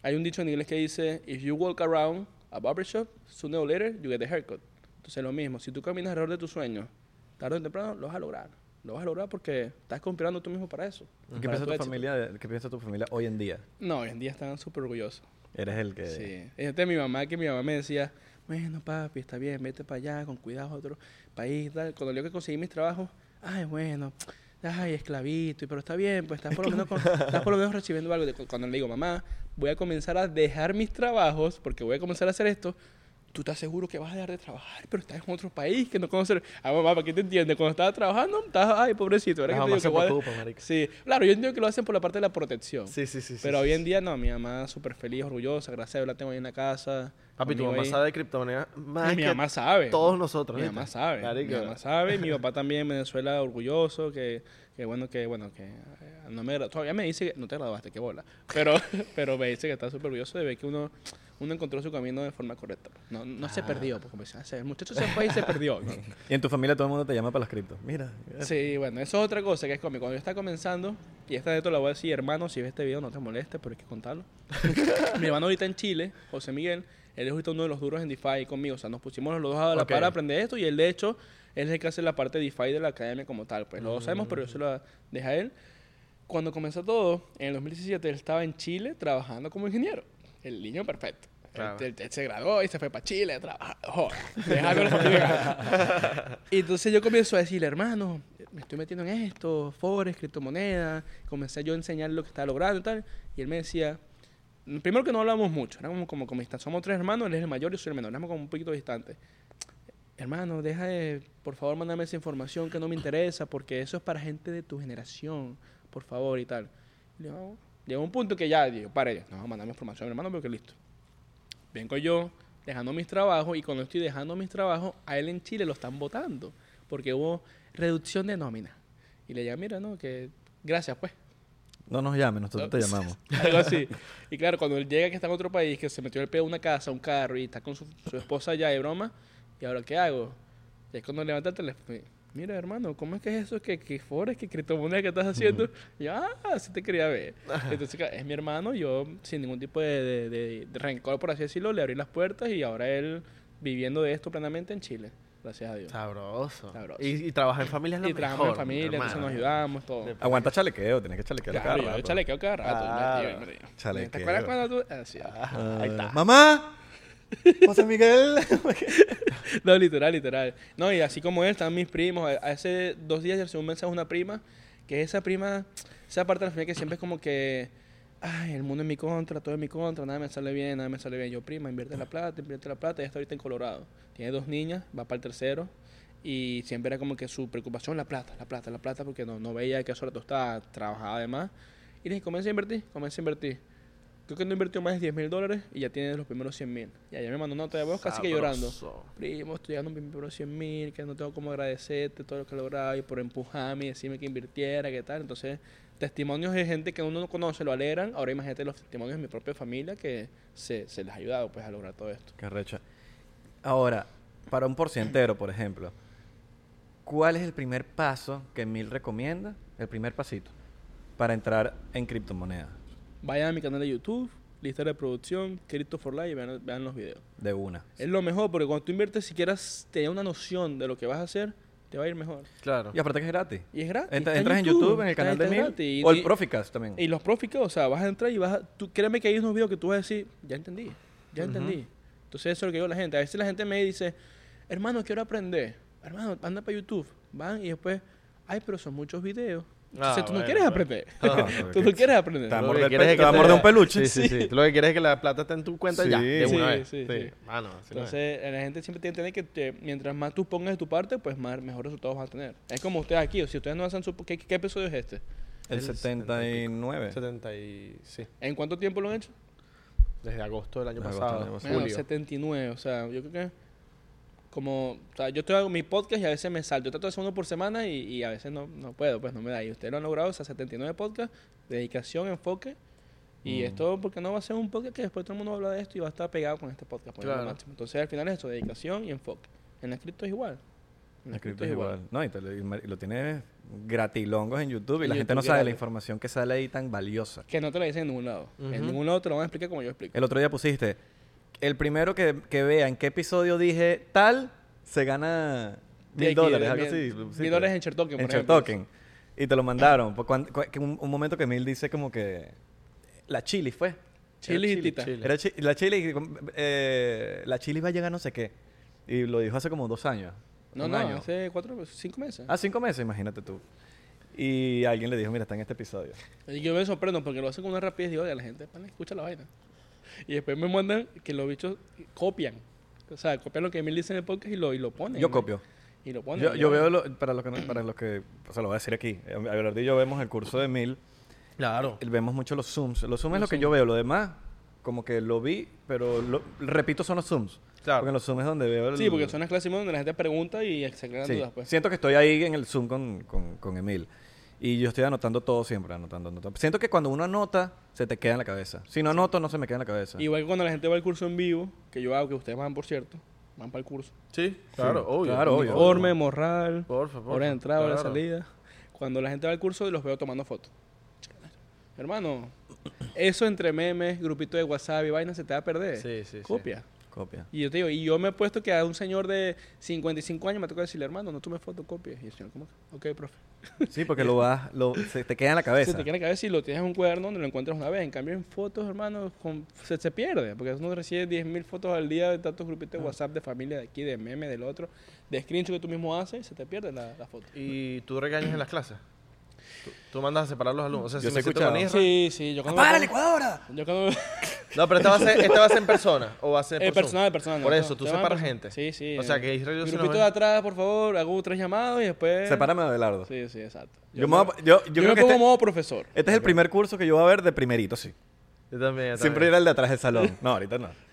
Speaker 3: Hay un dicho en inglés que dice, if you walk around a barbershop, sooner or later you get a haircut. Entonces lo mismo, si tú caminas alrededor de tus sueños, tarde o temprano lo vas a lograr. Lo vas a lograr porque estás conspirando tú mismo para eso.
Speaker 1: ¿Y ¿Qué piensa tu
Speaker 3: éxito.
Speaker 1: familia, qué piensa tu familia hoy en día?
Speaker 3: No, hoy en día están súper orgullosos.
Speaker 1: Eres el que...
Speaker 3: Sí. Este mi mamá, que mi mamá me decía, bueno, papi, está bien, vete para allá, con cuidado a otro país, tal. Cuando yo que conseguí mis trabajos, ay, bueno, ay, esclavito, pero está bien, pues estás por lo menos, con- estás por lo menos recibiendo algo. Cuando le digo, mamá, voy a comenzar a dejar mis trabajos, porque voy a comenzar a hacer esto, tú estás seguro que vas a dejar de trabajar, pero estás en otro país que no conoces. Ah, mamá, ¿para qué te entiendes? Cuando estaba trabajando, estabas, ay, pobrecito,
Speaker 2: La
Speaker 3: que te digo que
Speaker 2: preocupa, marico.
Speaker 3: Sí, claro, yo entiendo que lo hacen por la parte de la protección.
Speaker 2: Sí, sí, sí.
Speaker 3: Pero
Speaker 2: sí,
Speaker 3: hoy en día no, mi mamá súper feliz, orgullosa, gracias a Dios la tengo ahí en la casa.
Speaker 2: Papi, tu mamá
Speaker 3: ahí.
Speaker 2: sabe de criptomonedas más
Speaker 3: Y mi
Speaker 2: que
Speaker 3: mamá sabe.
Speaker 2: todos nosotros.
Speaker 3: Mi mamá sabe. Mi mamá sabe. Mi papá también en Venezuela orgulloso, que, que bueno, que bueno, que eh, no me todavía me dice que no te graduaste, qué bola. Pero, pero me dice que está súper orgulloso de ver que uno, uno encontró su camino de forma correcta. No, no se
Speaker 2: Ah.
Speaker 3: perdió, porque como decía, el muchacho se fue y se perdió. ¿no?
Speaker 1: Y en tu familia todo el mundo te llama para las criptos. Mira.
Speaker 3: Sí, bueno, eso es otra cosa que es cómico. Cuando yo estaba comenzando, y esta de esto la voy a decir, hermano, si ves este video no te molestes, pero hay que contarlo. Mi hermano ahorita en Chile, José Miguel, él es ahorita uno de los duros en DeFi conmigo. O sea, nos pusimos los dos a la
Speaker 2: Ok.
Speaker 3: par a aprender esto y él, de hecho, él es el que hace la parte de DeFi de la academia como tal. Pues lo sabemos, pero yo se lo dejo a él. Cuando comenzó todo, en el 2017, él estaba en Chile trabajando como ingeniero. El niño perfecto.
Speaker 2: Claro.
Speaker 3: Él, él- él se graduó y se fue para Chile a trabajar. Joder, a la. Y entonces yo comienzo a decirle, hermano, me estoy metiendo en esto, forex, criptomonedas. Comencé yo a enseñarle lo que estaba logrando y tal. Y él me decía, primero que no hablamos mucho, éramos como, como distantes. Somos tres hermanos, él es el mayor y yo soy el menor, éramos como un poquito distantes. Hermano, deja de, por favor, mandarme esa información que no me interesa, porque eso es para gente de tu generación, por favor, y tal. Y le digo, "Ah". Llegó un punto que ya, digo, para no, mandame información, hermano, porque listo. Vengo yo dejando mis trabajos y cuando estoy dejando mis trabajos, a él en Chile lo están votando porque hubo reducción de nómina. Y le digo, mira, no, que gracias, pues.
Speaker 1: No nos llames, nosotros te llamamos.
Speaker 3: Algo así. Y claro, cuando él llega que está en otro país, que se metió el pedo a una casa, un carro y está con su, su esposa allá de broma, ¿y ahora qué hago? Y es cuando levanta el teléfono. Mira, hermano, ¿cómo es que es eso? ¿Qué, qué forex, qué criptomoneda que estás haciendo? Y yo, ah, sí te quería ver. Entonces, es mi hermano, yo sin ningún tipo de, de- de- de rencor, por así decirlo, le abrí las puertas y ahora él viviendo de esto plenamente en Chile. Gracias a Dios.
Speaker 2: Sabroso.
Speaker 3: Sabroso.
Speaker 2: Y, y trabajar en familia es lo
Speaker 3: Y trabajamos en familia, entonces nos ayudamos, todo.
Speaker 1: Aguanta chalequeo, tienes que chalequear
Speaker 3: Claro,
Speaker 1: cada
Speaker 3: yo
Speaker 1: rato.
Speaker 3: chalequeo cada rato.
Speaker 2: Claro.
Speaker 3: me río, me río.
Speaker 1: Chalequeo.
Speaker 3: ¿Te acuerdas cuando tú...? Así,
Speaker 2: Ah, ahí está.
Speaker 1: ¡Mamá! José Miguel.
Speaker 3: No, literal, literal. No, y así como él, están mis primos. Hace dos días recibí un mensaje de una prima, que esa prima, esa parte de la familia que siempre es como que, ay, el mundo en mi contra, todo en mi contra, nada me sale bien, nada me sale bien. Yo, prima, invierte la plata, invierte la plata, ya está ahorita en Colorado. Tiene dos niñas, va para el tercero. Y siempre era como que su preocupación, la plata, la plata, la plata, porque no, no veía que eso la tostaba, trabajaba además. Y le dije, comienza a invertir, comienza a invertir. Creo que no invirtió más de 10 mil dólares y ya tiene los primeros 100 mil. Y ayer me mandó una nota de voz casi que llorando. Primo, estoy llegando mis primeros 100 mil, que no tengo cómo agradecerte todo lo que he logrado y por empujarme y decirme que invirtiera, qué tal. Entonces, testimonios de gente que uno no conoce lo alegran. Ahora imagínate los testimonios de mi propia familia que se, se les ha ayudado pues a lograr todo esto.
Speaker 1: Qué recha. Ahora, para un porcientero, por ejemplo, ¿cuál es el primer paso que Mil recomienda? El primer pasito para entrar en criptomonedas
Speaker 3: Vayan a mi canal de YouTube, lista de producción, Crypto for Life y vean, vean los videos.
Speaker 1: de una.
Speaker 3: Es lo mejor porque cuando tú inviertes, si quieras tener una noción de lo que vas a hacer, te va a ir mejor.
Speaker 2: Claro.
Speaker 1: Y aparte que es gratis.
Speaker 3: Y es gratis.
Speaker 1: Entra- entras en YouTube, en el canal de Mil.
Speaker 3: gratis. Y-
Speaker 1: o el Proficast también.
Speaker 3: Y los Proficas, o sea, vas a entrar y vas a... Tú, créeme que hay unos videos que tú vas a decir, ya entendí, ya entendí. Entonces eso es lo que digo a la gente. A veces la gente me dice, hermano, quiero aprender. Hermano, anda para YouTube. Van y después, ay, pero son muchos videos. Entonces
Speaker 2: Ah,
Speaker 3: tú no quieres aprender.
Speaker 1: Ah,
Speaker 3: tú no quieres aprender.
Speaker 1: Te va a
Speaker 2: Tú lo
Speaker 1: morder
Speaker 2: que
Speaker 1: pe-
Speaker 2: quieres
Speaker 1: te
Speaker 2: que
Speaker 1: morder un peluche.
Speaker 2: Sí, sí, sí. Tú lo que quieres es que la plata esté en tu cuenta ya, de una
Speaker 3: Sí,
Speaker 2: vez.
Speaker 3: sí, sí.
Speaker 2: Mano, así no es.
Speaker 3: Entonces, la gente siempre tiene que entender que mientras más tú pongas de tu parte, pues más mejores resultados vas a tener. Es como ustedes aquí, o si ustedes no hacen su... ¿Qué, qué episodio es este?
Speaker 1: El
Speaker 2: El
Speaker 1: 79.
Speaker 2: 70 y... Sí.
Speaker 3: ¿En cuánto tiempo lo han hecho?
Speaker 2: Desde agosto del año
Speaker 1: Agosto del
Speaker 2: pasado.
Speaker 1: año pasado.
Speaker 3: Bueno,
Speaker 2: Julio.
Speaker 3: 79, o sea, yo creo que como, o sea, yo estoy hago mi podcast y a veces me salto. Yo trato de hacer uno por semana y, y a veces no, no puedo, pues no me da. Y ustedes lo han logrado, o sea, 79 podcasts, dedicación, enfoque. Y
Speaker 1: Mm.
Speaker 3: esto, porque no va a ser un podcast que después todo el mundo habla de esto y va a estar pegado con este podcast. por lo
Speaker 2: Claro.
Speaker 3: máximo. Entonces, al final es eso, dedicación y enfoque. En la cripto es igual. En la
Speaker 1: cripto es igual. No, y, te lo, y tienes gratilongos en YouTube y la gente no sabe la información que sale ahí tan valiosa.
Speaker 3: Que no te lo dicen en ningún lado. En ningún lado te lo van a explicar como yo explico.
Speaker 1: El otro día pusiste, el primero que, que vea en qué episodio dije tal, se gana
Speaker 3: De
Speaker 1: mil dólares,
Speaker 3: de
Speaker 1: algo
Speaker 3: mil-
Speaker 1: así.
Speaker 3: Mil
Speaker 1: pusiste.
Speaker 3: dólares en Chertoken,
Speaker 1: En
Speaker 3: por ejemplo.
Speaker 1: Chertoken. Y te lo mandaron. Pues, cuan- cu- que un, un momento que Mil dice como que... La chili fue.
Speaker 3: Chili y
Speaker 2: Chile,
Speaker 3: Tita.
Speaker 2: Chile.
Speaker 1: Era chi- la Chile, eh, la Chile iba a llegar no sé qué. Y lo dijo hace como dos años.
Speaker 3: No,
Speaker 1: un
Speaker 3: no,
Speaker 1: año.
Speaker 3: hace cuatro, cinco meses.
Speaker 1: Ah, cinco meses, imagínate tú. Y alguien le dijo, mira, está en este episodio.
Speaker 3: Y yo me sorprendo porque lo hacen con una rapidez y digo, "Oye, la gente pana, escucha la vaina. Y después me mandan que los bichos copian. O sea, copian lo que Emil dice en el podcast y lo, y lo ponen.
Speaker 1: Yo
Speaker 3: ¿no?
Speaker 1: copio.
Speaker 3: Y lo ponen.
Speaker 1: Yo, yo veo, lo- para los que, no- para los que, o sea, lo voy a decir aquí. Abelardo y yo vemos el curso de Mil.
Speaker 2: Claro.
Speaker 1: y Vemos mucho los zooms. Los zooms es lo que yo veo. Lo demás, como que lo vi, pero lo, repito, son los zooms.
Speaker 2: Claro.
Speaker 1: Porque en los zooms es donde veo el...
Speaker 3: Sí, porque son las clases donde la gente pregunta y se crean
Speaker 1: Sí.
Speaker 3: dudas, pues.
Speaker 1: Siento que estoy ahí en el Zoom con, con, con Emil. Y yo estoy anotando todo siempre, anotando, anotando. Siento que cuando uno anota, se te queda en la cabeza. Si no anoto, no se me queda en la cabeza.
Speaker 3: Igual que cuando la gente va al curso en vivo, que yo hago, que ustedes van, por cierto, van para el curso.
Speaker 2: Sí, claro, obvio.
Speaker 1: claro, obvio.
Speaker 3: Uniforme, morral,
Speaker 2: Por favor.
Speaker 3: hora de entrada, hora de
Speaker 2: claro.
Speaker 3: salida. Cuando la gente va al curso, los veo tomando fotos. Hermano, eso entre memes, grupito de WhatsApp y vaina se te va a perder.
Speaker 2: Sí, sí, sí.
Speaker 3: Copia. Y yo te digo, y yo me he puesto que a un señor de 55 años me toca decirle, hermano, no tomes fotocopias. Y el señor, ¿cómo? que? Ok, profe.
Speaker 1: Sí, porque lo vas, lo, se te queda en la cabeza.
Speaker 3: Se te queda en la cabeza y lo tienes en un cuaderno donde lo encuentras una vez. En cambio, en fotos, hermano, con- se, se pierde. Porque uno recibe 10.000 fotos al día de tantos grupitos de WhatsApp de familia de aquí, de meme, del otro, de screenshot que tú mismo haces y se te pierde la, la foto.
Speaker 2: ¿Y tú regañas en las clases? ¿Tú, tú mandas a separar a los alumnos? O sea,
Speaker 1: Yo
Speaker 2: si me siento con. Isra-
Speaker 3: Sí, sí. Yo cuando
Speaker 1: ¡Apaga la
Speaker 3: me
Speaker 1: licuadora!
Speaker 3: Yo cuando...
Speaker 2: No, pero esta va a ser, esta va a ser en persona o va a ser
Speaker 3: Eh,
Speaker 2: por Zoom?
Speaker 3: personal, personal.
Speaker 2: Por
Speaker 3: no,
Speaker 2: eso, tú separas gente.
Speaker 3: Sí, sí.
Speaker 2: O sea,
Speaker 3: eh,
Speaker 2: que Israel yo
Speaker 3: Grupito de atrás, por favor, hago tres llamados y después...
Speaker 1: Sepárame de Abelardo.
Speaker 3: Sí, sí, exacto.
Speaker 1: Yo, me voy a- yo, yo
Speaker 3: Yo,
Speaker 1: creo
Speaker 3: me
Speaker 1: que
Speaker 3: pongo
Speaker 1: este,
Speaker 3: modo profesor.
Speaker 1: este es el primer curso que yo voy a ver de primerito, sí.
Speaker 2: Yo también. yo
Speaker 1: Siempre
Speaker 2: también.
Speaker 1: era el de atrás del salón. No, ahorita no.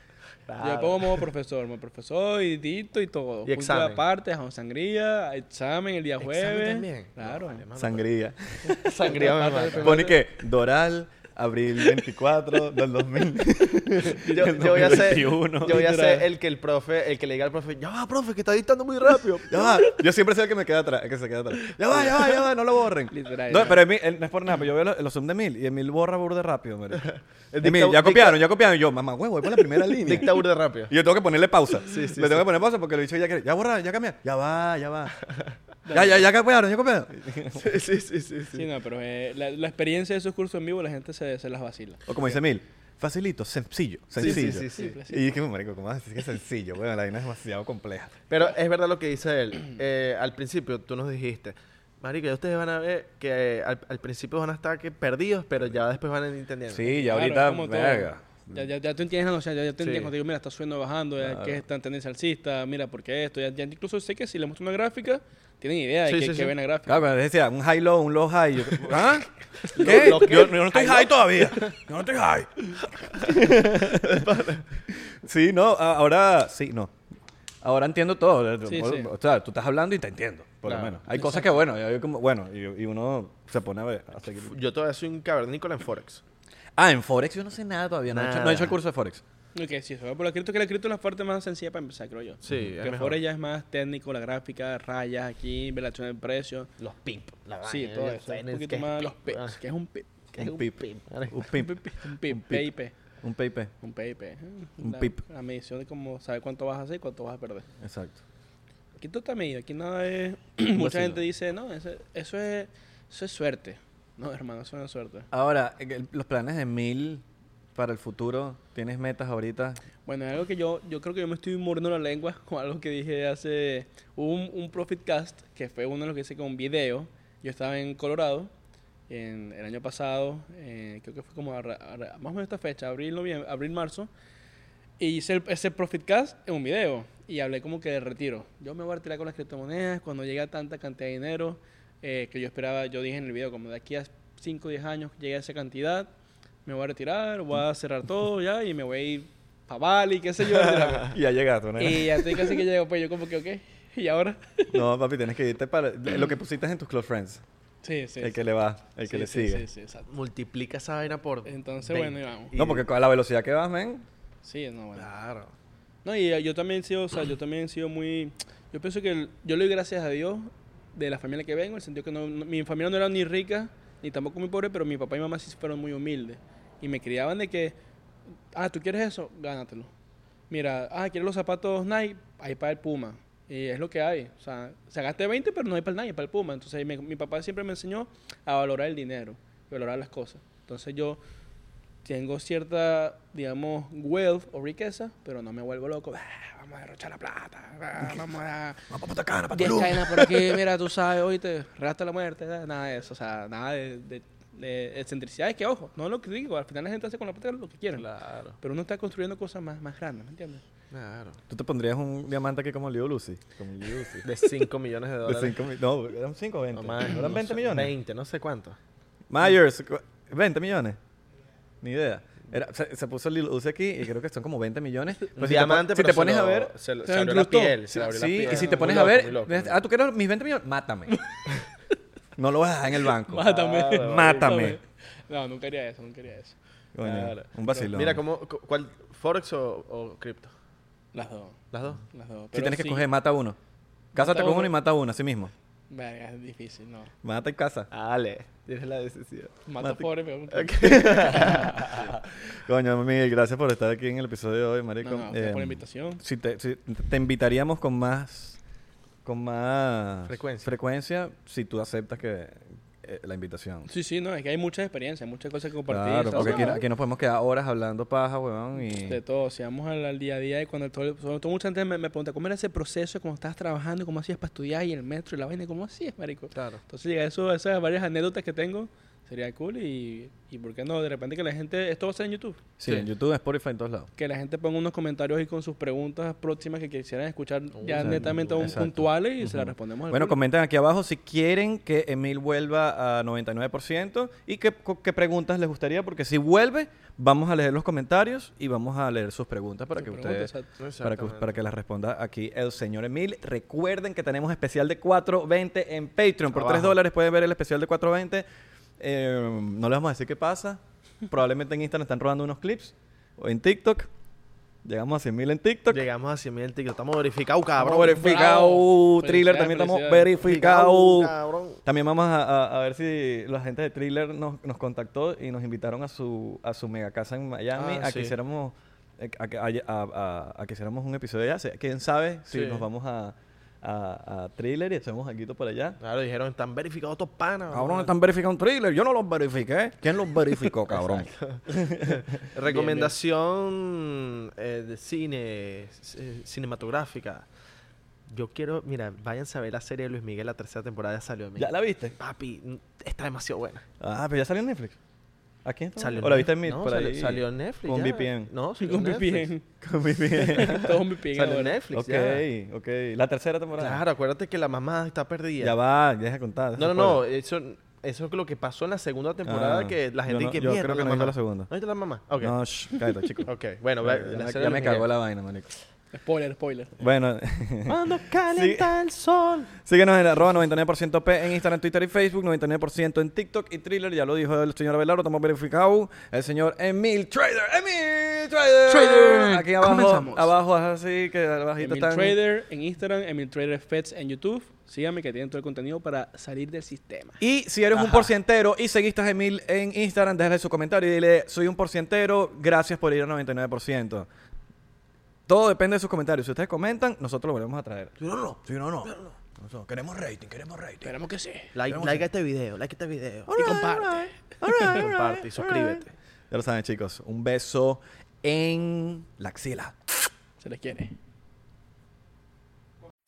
Speaker 3: Yo me pongo modo profesor, modo profesor y dito y todo. Punto
Speaker 2: examen.
Speaker 3: aparte, sangría, examen el día
Speaker 2: ¿Examen
Speaker 3: jueves.
Speaker 2: también?
Speaker 3: Claro.
Speaker 2: No, vale, mano.
Speaker 1: Sangría.
Speaker 2: Sangría me mata.
Speaker 1: Pone que Doral, abril 24 del 2000.
Speaker 2: Yo, yo voy a ser,
Speaker 1: 2021.
Speaker 2: yo voy a ser el que el profe, el que le diga al profe, ya va, profe, que está dictando muy rápido.
Speaker 1: Ya va. Yo siempre soy el que me queda atrás, el que se queda atrás. Ya va, ya va, ya va, no lo borren.
Speaker 3: Literal.
Speaker 1: No, pero Emil, él- no es por nada, pero yo veo los, los Zoom de Emil y Emil borra burde rápido, Emil,
Speaker 2: dicta-
Speaker 1: ya copiaron, ya copiaron. Y yo, mamá, huevo, voy por la primera línea.
Speaker 2: Dictadura de rápido.
Speaker 1: Y yo tengo que ponerle pausa.
Speaker 2: Sí, sí,
Speaker 1: Le tengo
Speaker 2: sí.
Speaker 1: que poner pausa porque lo he dicho ya que ya borraron, ya cambiaron. Ya va, ya va. ya, ya, ya copiaron, ya copiaron.
Speaker 2: Sí, sí, sí, sí.
Speaker 3: Sí, no, pero eh, la, la experiencia de esos cursos en vivo la gente se, se las vacila.
Speaker 1: O como dice Emil, facilito, sencillo, sencillo.
Speaker 2: sí, sí, sí.
Speaker 3: Simple, sí.
Speaker 1: Y dije, marico, ¿cómo vas a decir que es sencillo? Bueno, la vaina es demasiado compleja.
Speaker 2: Pero es verdad lo que dice él. Eh, al principio tú nos dijiste, Marico, ya ustedes van a ver que eh, al, al principio van a estar que perdidos, pero ya después van a ir entendiendo.
Speaker 1: Sí, ya
Speaker 3: Claro,
Speaker 1: ahorita,
Speaker 3: es como todo.
Speaker 1: verga.
Speaker 3: Ya, ya, ya tú entiendes la noción, ya, ya te entiendes cuando digo, mira, está subiendo bajando, ya, que es tan tendencia alcista, mira, ¿por qué esto? Ya, ya incluso sé que si le muestro una gráfica, tienen idea de
Speaker 2: Sí,
Speaker 3: que,
Speaker 2: sí, sí.
Speaker 3: ven la gráfica.
Speaker 1: Claro, cuando decía un high low, un low high. Yo, ¿Ah? ¿Qué? Yo, yo no estoy
Speaker 2: high
Speaker 1: high todavía. Yo no estoy high. sí, no, a- ahora sí, no. Ahora entiendo todo.
Speaker 3: Sí,
Speaker 1: o,
Speaker 3: sí.
Speaker 1: o sea, tú estás hablando y te entiendo, por
Speaker 2: Claro.
Speaker 1: lo menos. Hay cosas que, bueno, como, bueno, y, y uno se pone a ver. A seguir.
Speaker 2: Yo todavía soy un cavernícola en Forex.
Speaker 1: Ah, en Forex yo no sé nada todavía. No, he, hecho, no he hecho el curso de Forex.
Speaker 3: Ok, sí, va por la cripto, que la cripto es la parte más sencilla para empezar, creo yo.
Speaker 2: Sí, es
Speaker 3: que
Speaker 2: mejor.
Speaker 3: Forex ya es más técnico, la gráfica, rayas aquí, relación del precio.
Speaker 2: Los pimp. La
Speaker 3: Sí,
Speaker 2: vaina,
Speaker 3: todo
Speaker 2: ya
Speaker 3: eso. Un poquito más los pips.
Speaker 2: ah,
Speaker 3: ¿Qué es un pip? ¿Qué es
Speaker 1: Un
Speaker 3: un
Speaker 1: pip.
Speaker 2: pimp.
Speaker 1: Un pip.
Speaker 3: un pip,
Speaker 1: Un pip. Un PIP.
Speaker 3: Un PIP. eh.
Speaker 1: Un
Speaker 3: La-
Speaker 1: pip.
Speaker 3: La medición de cómo saber cuánto vas a hacer y cuánto vas a perder.
Speaker 1: Exacto.
Speaker 3: Aquí todo está medido. Aquí nada es. Mucha gente dice, no, eso, eso es, eso es suerte. No, hermano, eso no es suerte.
Speaker 1: Ahora, el- los planes de mil para el futuro, ¿tienes metas ahorita?
Speaker 3: Bueno, es algo que yo, yo creo que yo me estoy mordiendo la lengua con algo que dije hace un, un Profit Cast, que fue uno de los que hice con un video. Yo estaba en Colorado en, el año pasado, eh, creo que fue como más o menos esta fecha, abril, noviembre, abril, marzo. Y hice el- ese Profit Cast en un video y hablé como que de retiro. Yo me voy a retirar con las criptomonedas cuando llegue a tanta cantidad de dinero eh, que yo esperaba, yo dije en el video, como de aquí a 5 o 10 años llegue a esa cantidad, me voy a retirar, voy a cerrar todo ya y me voy a ir para Bali, qué sé yo.
Speaker 1: Y ya llegaste, ¿no?
Speaker 3: y ya estoy casi que llego, pues yo como que, ok, ¿y ahora?
Speaker 1: No, papi, tienes que irte para lo que pusiste en tus close friends.
Speaker 3: Sí, sí.
Speaker 1: el que le va, el que
Speaker 3: Sí,
Speaker 1: le
Speaker 3: sí,
Speaker 1: sigue.
Speaker 3: Sí, sí, exacto.
Speaker 2: Multiplica esa vaina por.
Speaker 3: Entonces,
Speaker 2: 20.
Speaker 3: bueno, y vamos.
Speaker 1: No, porque a la velocidad que vas, men.
Speaker 3: Sí, no, bueno.
Speaker 2: Claro.
Speaker 3: No, y eh, yo también he sido, o sea, yo también he sido muy... Yo pienso que el- yo le doy gracias a Dios de la familia que vengo, en el sentido que no, no- mi familia no era ni rica, ni tampoco muy pobre, pero mi papá y mamá sí fueron muy humildes. Y me criaban de que, ah, ¿tú quieres eso? Gánatelo. Mira, ah, ¿quieres los zapatos Nike? Ahí para el Puma. Y es lo que hay. O sea, sacaste 20, pero no hay para el Nike, para el Puma. Entonces mi, mi papá siempre me enseñó a valorar el dinero, valorar las cosas. Entonces yo tengo cierta, digamos, wealth o riqueza, pero no me vuelvo loco. "Ah, vamos a derrochar la plata. ah, vamos a...
Speaker 1: Vamos para Cana, para
Speaker 3: 10 cadenas por aquí, mira, tú sabes, hoy te rasta la muerte, nada de eso, o sea, nada de, de, de excentricidades, que ojo, no lo critico, al final la gente hace con la plata lo que quiere,
Speaker 2: Claro,
Speaker 3: pero uno está construyendo cosas más, más grandes, ¿me entiendes?
Speaker 2: claro.
Speaker 1: ¿Tú te pondrías un diamante aquí como Leo Lucy? Como Leo Lucy.
Speaker 2: De 5 millones de
Speaker 1: De
Speaker 2: dólares.
Speaker 1: cinco mi- no, eran 5 o 20.
Speaker 2: No más,
Speaker 1: ¿Eran
Speaker 2: no
Speaker 1: 20
Speaker 2: sé,
Speaker 1: millones?
Speaker 2: 20, no sé cuánto.
Speaker 1: Myers, cu- 20 millones. Ni idea. Era- se, se puso Lil Uzi aquí y creo que son como 20 millones. Pues si te
Speaker 2: diamante,
Speaker 1: pon- si
Speaker 2: pero
Speaker 1: te
Speaker 2: se
Speaker 1: pones
Speaker 2: lo-
Speaker 1: a ver,
Speaker 2: Se, lo-
Speaker 3: se
Speaker 2: abrió la piel. Se la
Speaker 1: sí, y si te pones
Speaker 2: loco,
Speaker 1: a ver,
Speaker 2: loco,
Speaker 1: ah, tú quieres mis 20 millones, mátame. no lo vas a dejar en el banco.
Speaker 3: Mátame.
Speaker 2: Claro,
Speaker 1: Mátame.
Speaker 3: No, nunca haría eso, nunca haría eso.
Speaker 1: Coño,
Speaker 2: Claro.
Speaker 1: un vacilón.
Speaker 2: Mira, ¿cómo, cu- ¿cuál? ¿Forex o, o cripto?
Speaker 3: Las dos,
Speaker 2: Las dos.
Speaker 3: las dos.
Speaker 1: si
Speaker 3: Pero
Speaker 1: tienes que escoger, mata uno. Cásate
Speaker 3: Mata
Speaker 1: con
Speaker 3: uno.
Speaker 1: uno y mata uno, así mismo.
Speaker 3: Verga, es difícil, no.
Speaker 1: Mata y casa.
Speaker 2: Dale, tienes la decisión.
Speaker 3: Mato
Speaker 1: Mate-
Speaker 3: pobre, pero...
Speaker 1: Coño, Miguel, gracias por estar aquí en el episodio de hoy, marico.
Speaker 3: No, por la
Speaker 1: Eh,
Speaker 3: invitación.
Speaker 1: si te, si te invitaríamos con más con más
Speaker 2: Frecuencia.
Speaker 1: frecuencia si tú aceptas que eh, la invitación.
Speaker 3: Sí, sí, no, es que hay muchas experiencias, muchas cosas que compartir.
Speaker 1: Claro, porque aquí, aquí nos podemos quedar horas hablando paja, weón, y
Speaker 3: De todo, si vamos al, al día a día y cuando todo, sobre todo mucha gente me, me pregunta cómo era ese proceso, cómo estabas trabajando, cómo hacías para estudiar y el metro y la vaina, cómo hacías, marico.
Speaker 2: Claro.
Speaker 3: Entonces, llegar a eso, esas varias anécdotas que tengo, sería cool y, y ¿por qué no? De repente que la gente, esto va a ser en YouTube,
Speaker 1: sí,
Speaker 2: Sí.
Speaker 1: en YouTube, en Spotify, en todos lados.
Speaker 3: que la gente ponga unos comentarios ahí con sus preguntas próximas que quisieran escuchar ya
Speaker 1: exacto,
Speaker 3: netamente aún puntuales y se las respondemos al
Speaker 1: Bueno,
Speaker 3: culo.
Speaker 1: comenten aquí abajo si quieren que Emil vuelva a 99% y qué, qué preguntas les gustaría, porque si vuelve, vamos a leer los comentarios y vamos a leer sus preguntas para
Speaker 3: Sus
Speaker 1: que
Speaker 3: preguntas,
Speaker 1: ustedes para que, para que las responda aquí el señor Emil. Recuerden que tenemos especial de 4.20 en Patreon. Por 3
Speaker 2: Abajo.
Speaker 1: dólares pueden ver el especial de 4.20. Eh, no les vamos a decir qué pasa. Probablemente en Instagram están rodando unos clips. O en TikTok. Llegamos a 100 mil en TikTok.
Speaker 2: Llegamos a 100 mil TikTok. Estamos verificados,
Speaker 1: Estamos
Speaker 2: cabrón.
Speaker 1: verificados. Thriller también estamos verificados. También vamos a, a- a ver si la gente de Thriller nos, nos contactó y nos invitaron a su, a su mega casa en Miami
Speaker 2: Ah,
Speaker 1: a que
Speaker 2: sí.
Speaker 1: hiciéramos a, que- a- a- a- a que hiciéramos un episodio allá. Se- Quién sabe si
Speaker 2: Sí.
Speaker 1: nos vamos a, a, a Thriller y hacemos algo por allá.
Speaker 2: Claro, dijeron, están verificados estos panas.
Speaker 1: Cabrón, están verificando un thriller. Yo no los verifiqué. ¿Quién los verificó, cabrón?
Speaker 2: Recomendación eh, de cine, eh, cinematográfica. Yo quiero, mira, váyanse a ver la serie de Luis Miguel, la tercera temporada ya salió.
Speaker 1: ¿Ya la viste?
Speaker 2: Papi, está demasiado buena.
Speaker 1: Ah, pero ya salió en Netflix. ¿Aquí está?
Speaker 2: Salió en
Speaker 1: ¿O la
Speaker 2: Netflix.
Speaker 1: viste en mi,
Speaker 2: No,
Speaker 1: por
Speaker 2: salió,
Speaker 1: ahí?
Speaker 2: salió en Netflix.
Speaker 1: Con
Speaker 2: ya.
Speaker 1: VPN.
Speaker 2: No, salió
Speaker 3: Con. VPN.
Speaker 1: Con VPN.
Speaker 3: Todos me piden
Speaker 2: Salió en. Netflix.
Speaker 1: ok,
Speaker 2: ya.
Speaker 1: ok. La tercera temporada.
Speaker 2: Claro, acuérdate que la mamá está perdida.
Speaker 1: Ya va, deja de contar.
Speaker 2: No, no, no. Eso, eso es lo que pasó en la segunda temporada
Speaker 1: Ah,
Speaker 2: que la
Speaker 1: yo
Speaker 2: gente
Speaker 1: no-
Speaker 2: que
Speaker 1: yo creo que no visto la segunda.
Speaker 2: ¿No viste la mamá? Ok.
Speaker 1: No, shh, cállate, chico.
Speaker 2: Ok, bueno,
Speaker 1: ya, ya
Speaker 2: la
Speaker 1: ya
Speaker 2: de
Speaker 1: me cagó la vaina, marico.
Speaker 3: Spoiler, spoiler.
Speaker 1: Bueno,
Speaker 2: Cuando calienta el sol.
Speaker 1: síguenos en arroba 99% P en Instagram, Twitter y Facebook, 99% en TikTok y Thriller, ya lo dijo el señor Abelardo, estamos verificados. El señor Emil Trader, Emil Trader.
Speaker 3: Trader.
Speaker 1: Aquí abajo,
Speaker 3: Comenzamos.
Speaker 1: abajo es así, que abajito
Speaker 3: Emil
Speaker 1: están.
Speaker 3: Trader en Instagram, Emil Trader Feds en YouTube. Síganme que tienen todo el contenido para salir del sistema.
Speaker 1: Y si eres un
Speaker 2: Ajá.
Speaker 1: porcientero y seguiste a Emil en Instagram, déjale su comentario y dile, soy un porcientero, gracias por ir al 99%. Todo depende de sus comentarios. Si ustedes comentan, nosotros lo volvemos a traer.
Speaker 2: Sí, no, no.
Speaker 1: Sí, no, no. Nosotros queremos rating, queremos rating.
Speaker 3: Esperemos que sí.
Speaker 2: Like,
Speaker 1: Tenemos
Speaker 2: like este video, like a este video.
Speaker 3: y comparte.
Speaker 2: Y comparte y suscríbete.
Speaker 1: Ya lo saben, chicos. Un beso en la axila.
Speaker 3: Se les quiere.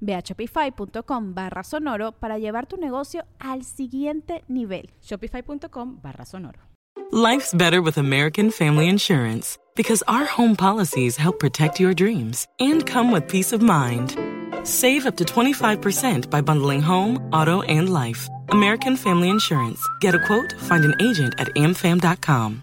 Speaker 4: Ve a shopify.com barra sonoro para llevar tu negocio al siguiente nivel.
Speaker 5: Shopify.com barra sonoro.
Speaker 6: Life's better with American Family Insurance because our home policies help protect your dreams and come with peace of mind. Save up to 25% by bundling home, auto, and life. American Family Insurance. Get a quote, find an agent at amfam.com.